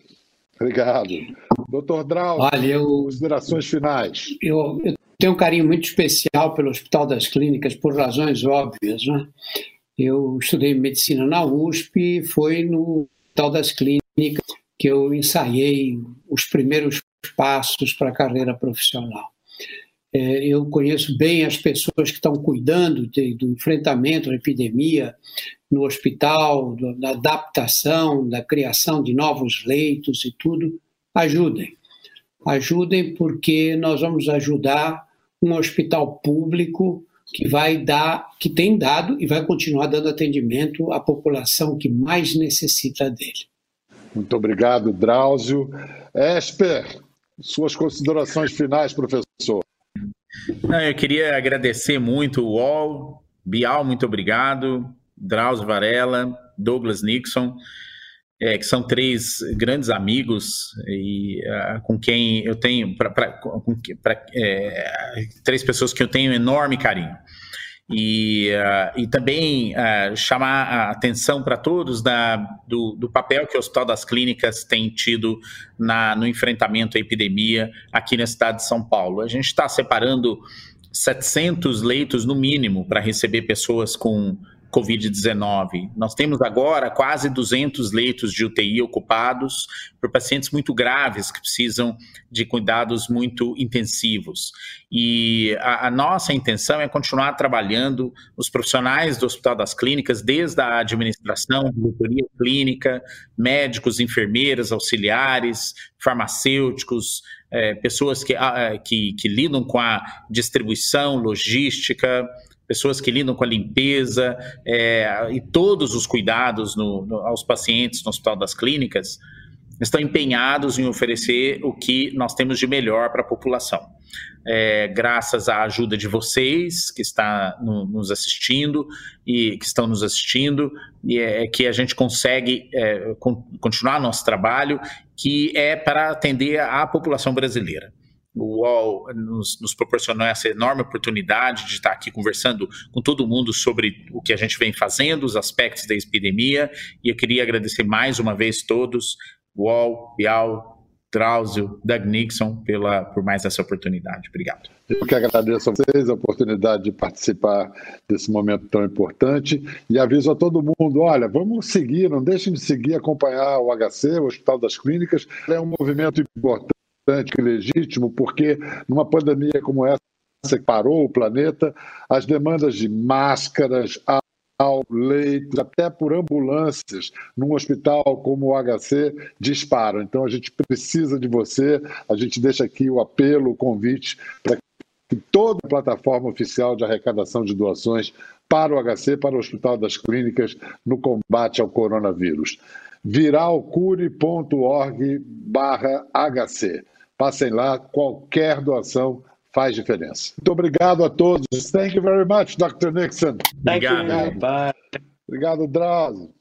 Obrigado. Doutor Drauzio, Olha, eu, considerações finais. Eu, eu, tenho um carinho muito especial pelo Hospital das Clínicas, por razões óbvias. Né? Eu estudei medicina na USP, foi no Hospital das Clínicas que eu ensaiei os primeiros passos para a carreira profissional. É, eu conheço bem as pessoas que estão cuidando de, do enfrentamento da epidemia no hospital, da adaptação, da criação de novos leitos e tudo. Ajudem. Ajudem porque nós vamos ajudar um hospital público que vai dar, que tem dado e vai continuar dando atendimento à população que mais necessita dele. Muito obrigado, Drauzio. Esper, suas considerações finais, professor. Não, eu queria agradecer muito o UOL, Bial, muito obrigado, Drauzio Varela, Douglas Nixon é, que são três grandes amigos e uh, com quem eu tenho pra, pra, pra é, três pessoas que eu tenho enorme carinho e, uh, e também uh, chamar a atenção para todos da, do, do, papel que o Hospital das Clínicas tem tido na, no enfrentamento à epidemia aqui na cidade de São Paulo. A gente está separando 700 leitos no mínimo para receber pessoas com Covid-19. Nós temos agora quase 200 leitos de UTI ocupados por pacientes muito graves que precisam de cuidados muito intensivos. E a, a, nossa intenção é continuar trabalhando os profissionais do Hospital das Clínicas, desde a administração, diretoria clínica, médicos, enfermeiras, auxiliares, farmacêuticos, é, pessoas que, a, que, que lidam com a distribuição, logística, pessoas que lidam com a limpeza é, e todos os cuidados no, no, aos pacientes no Hospital das Clínicas, estão empenhados em oferecer o que nós temos de melhor para a população. É, graças à ajuda de vocês que está no, nos assistindo e que estão nos assistindo, e é, que a gente consegue é, con continuar nosso trabalho, que é para atender a população brasileira o UOL nos, nos, proporcionou essa enorme oportunidade de estar aqui conversando com todo mundo sobre o que a gente vem fazendo, os aspectos da epidemia, e eu queria agradecer mais uma vez todos, UOL, Bial, Drauzio, Doug Nixon, pela, por mais essa oportunidade. Obrigado. Eu que agradeço a vocês a oportunidade de participar desse momento tão importante e aviso a todo mundo, olha, vamos seguir, não deixem de seguir, acompanhar o HC, o Hospital das Clínicas, é um movimento importante importante e legítimo, porque numa pandemia como essa que parou o planeta, as demandas de máscaras, ao leitos, até por ambulâncias, num hospital como o HC, disparam. Então a gente precisa de você, a gente deixa aqui o apelo, o convite para que toda a plataforma oficial de arrecadação de doações para o HC, para o Hospital das Clínicas, no combate ao coronavírus. viralcure.org barra HC. Passem lá, qualquer doação faz diferença. Muito obrigado a todos. Thank you very much, Dr. Nixon. Thank obrigado. You. Obrigado, Drauzio.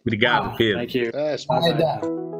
Obrigado, Pedro. Thank you. É,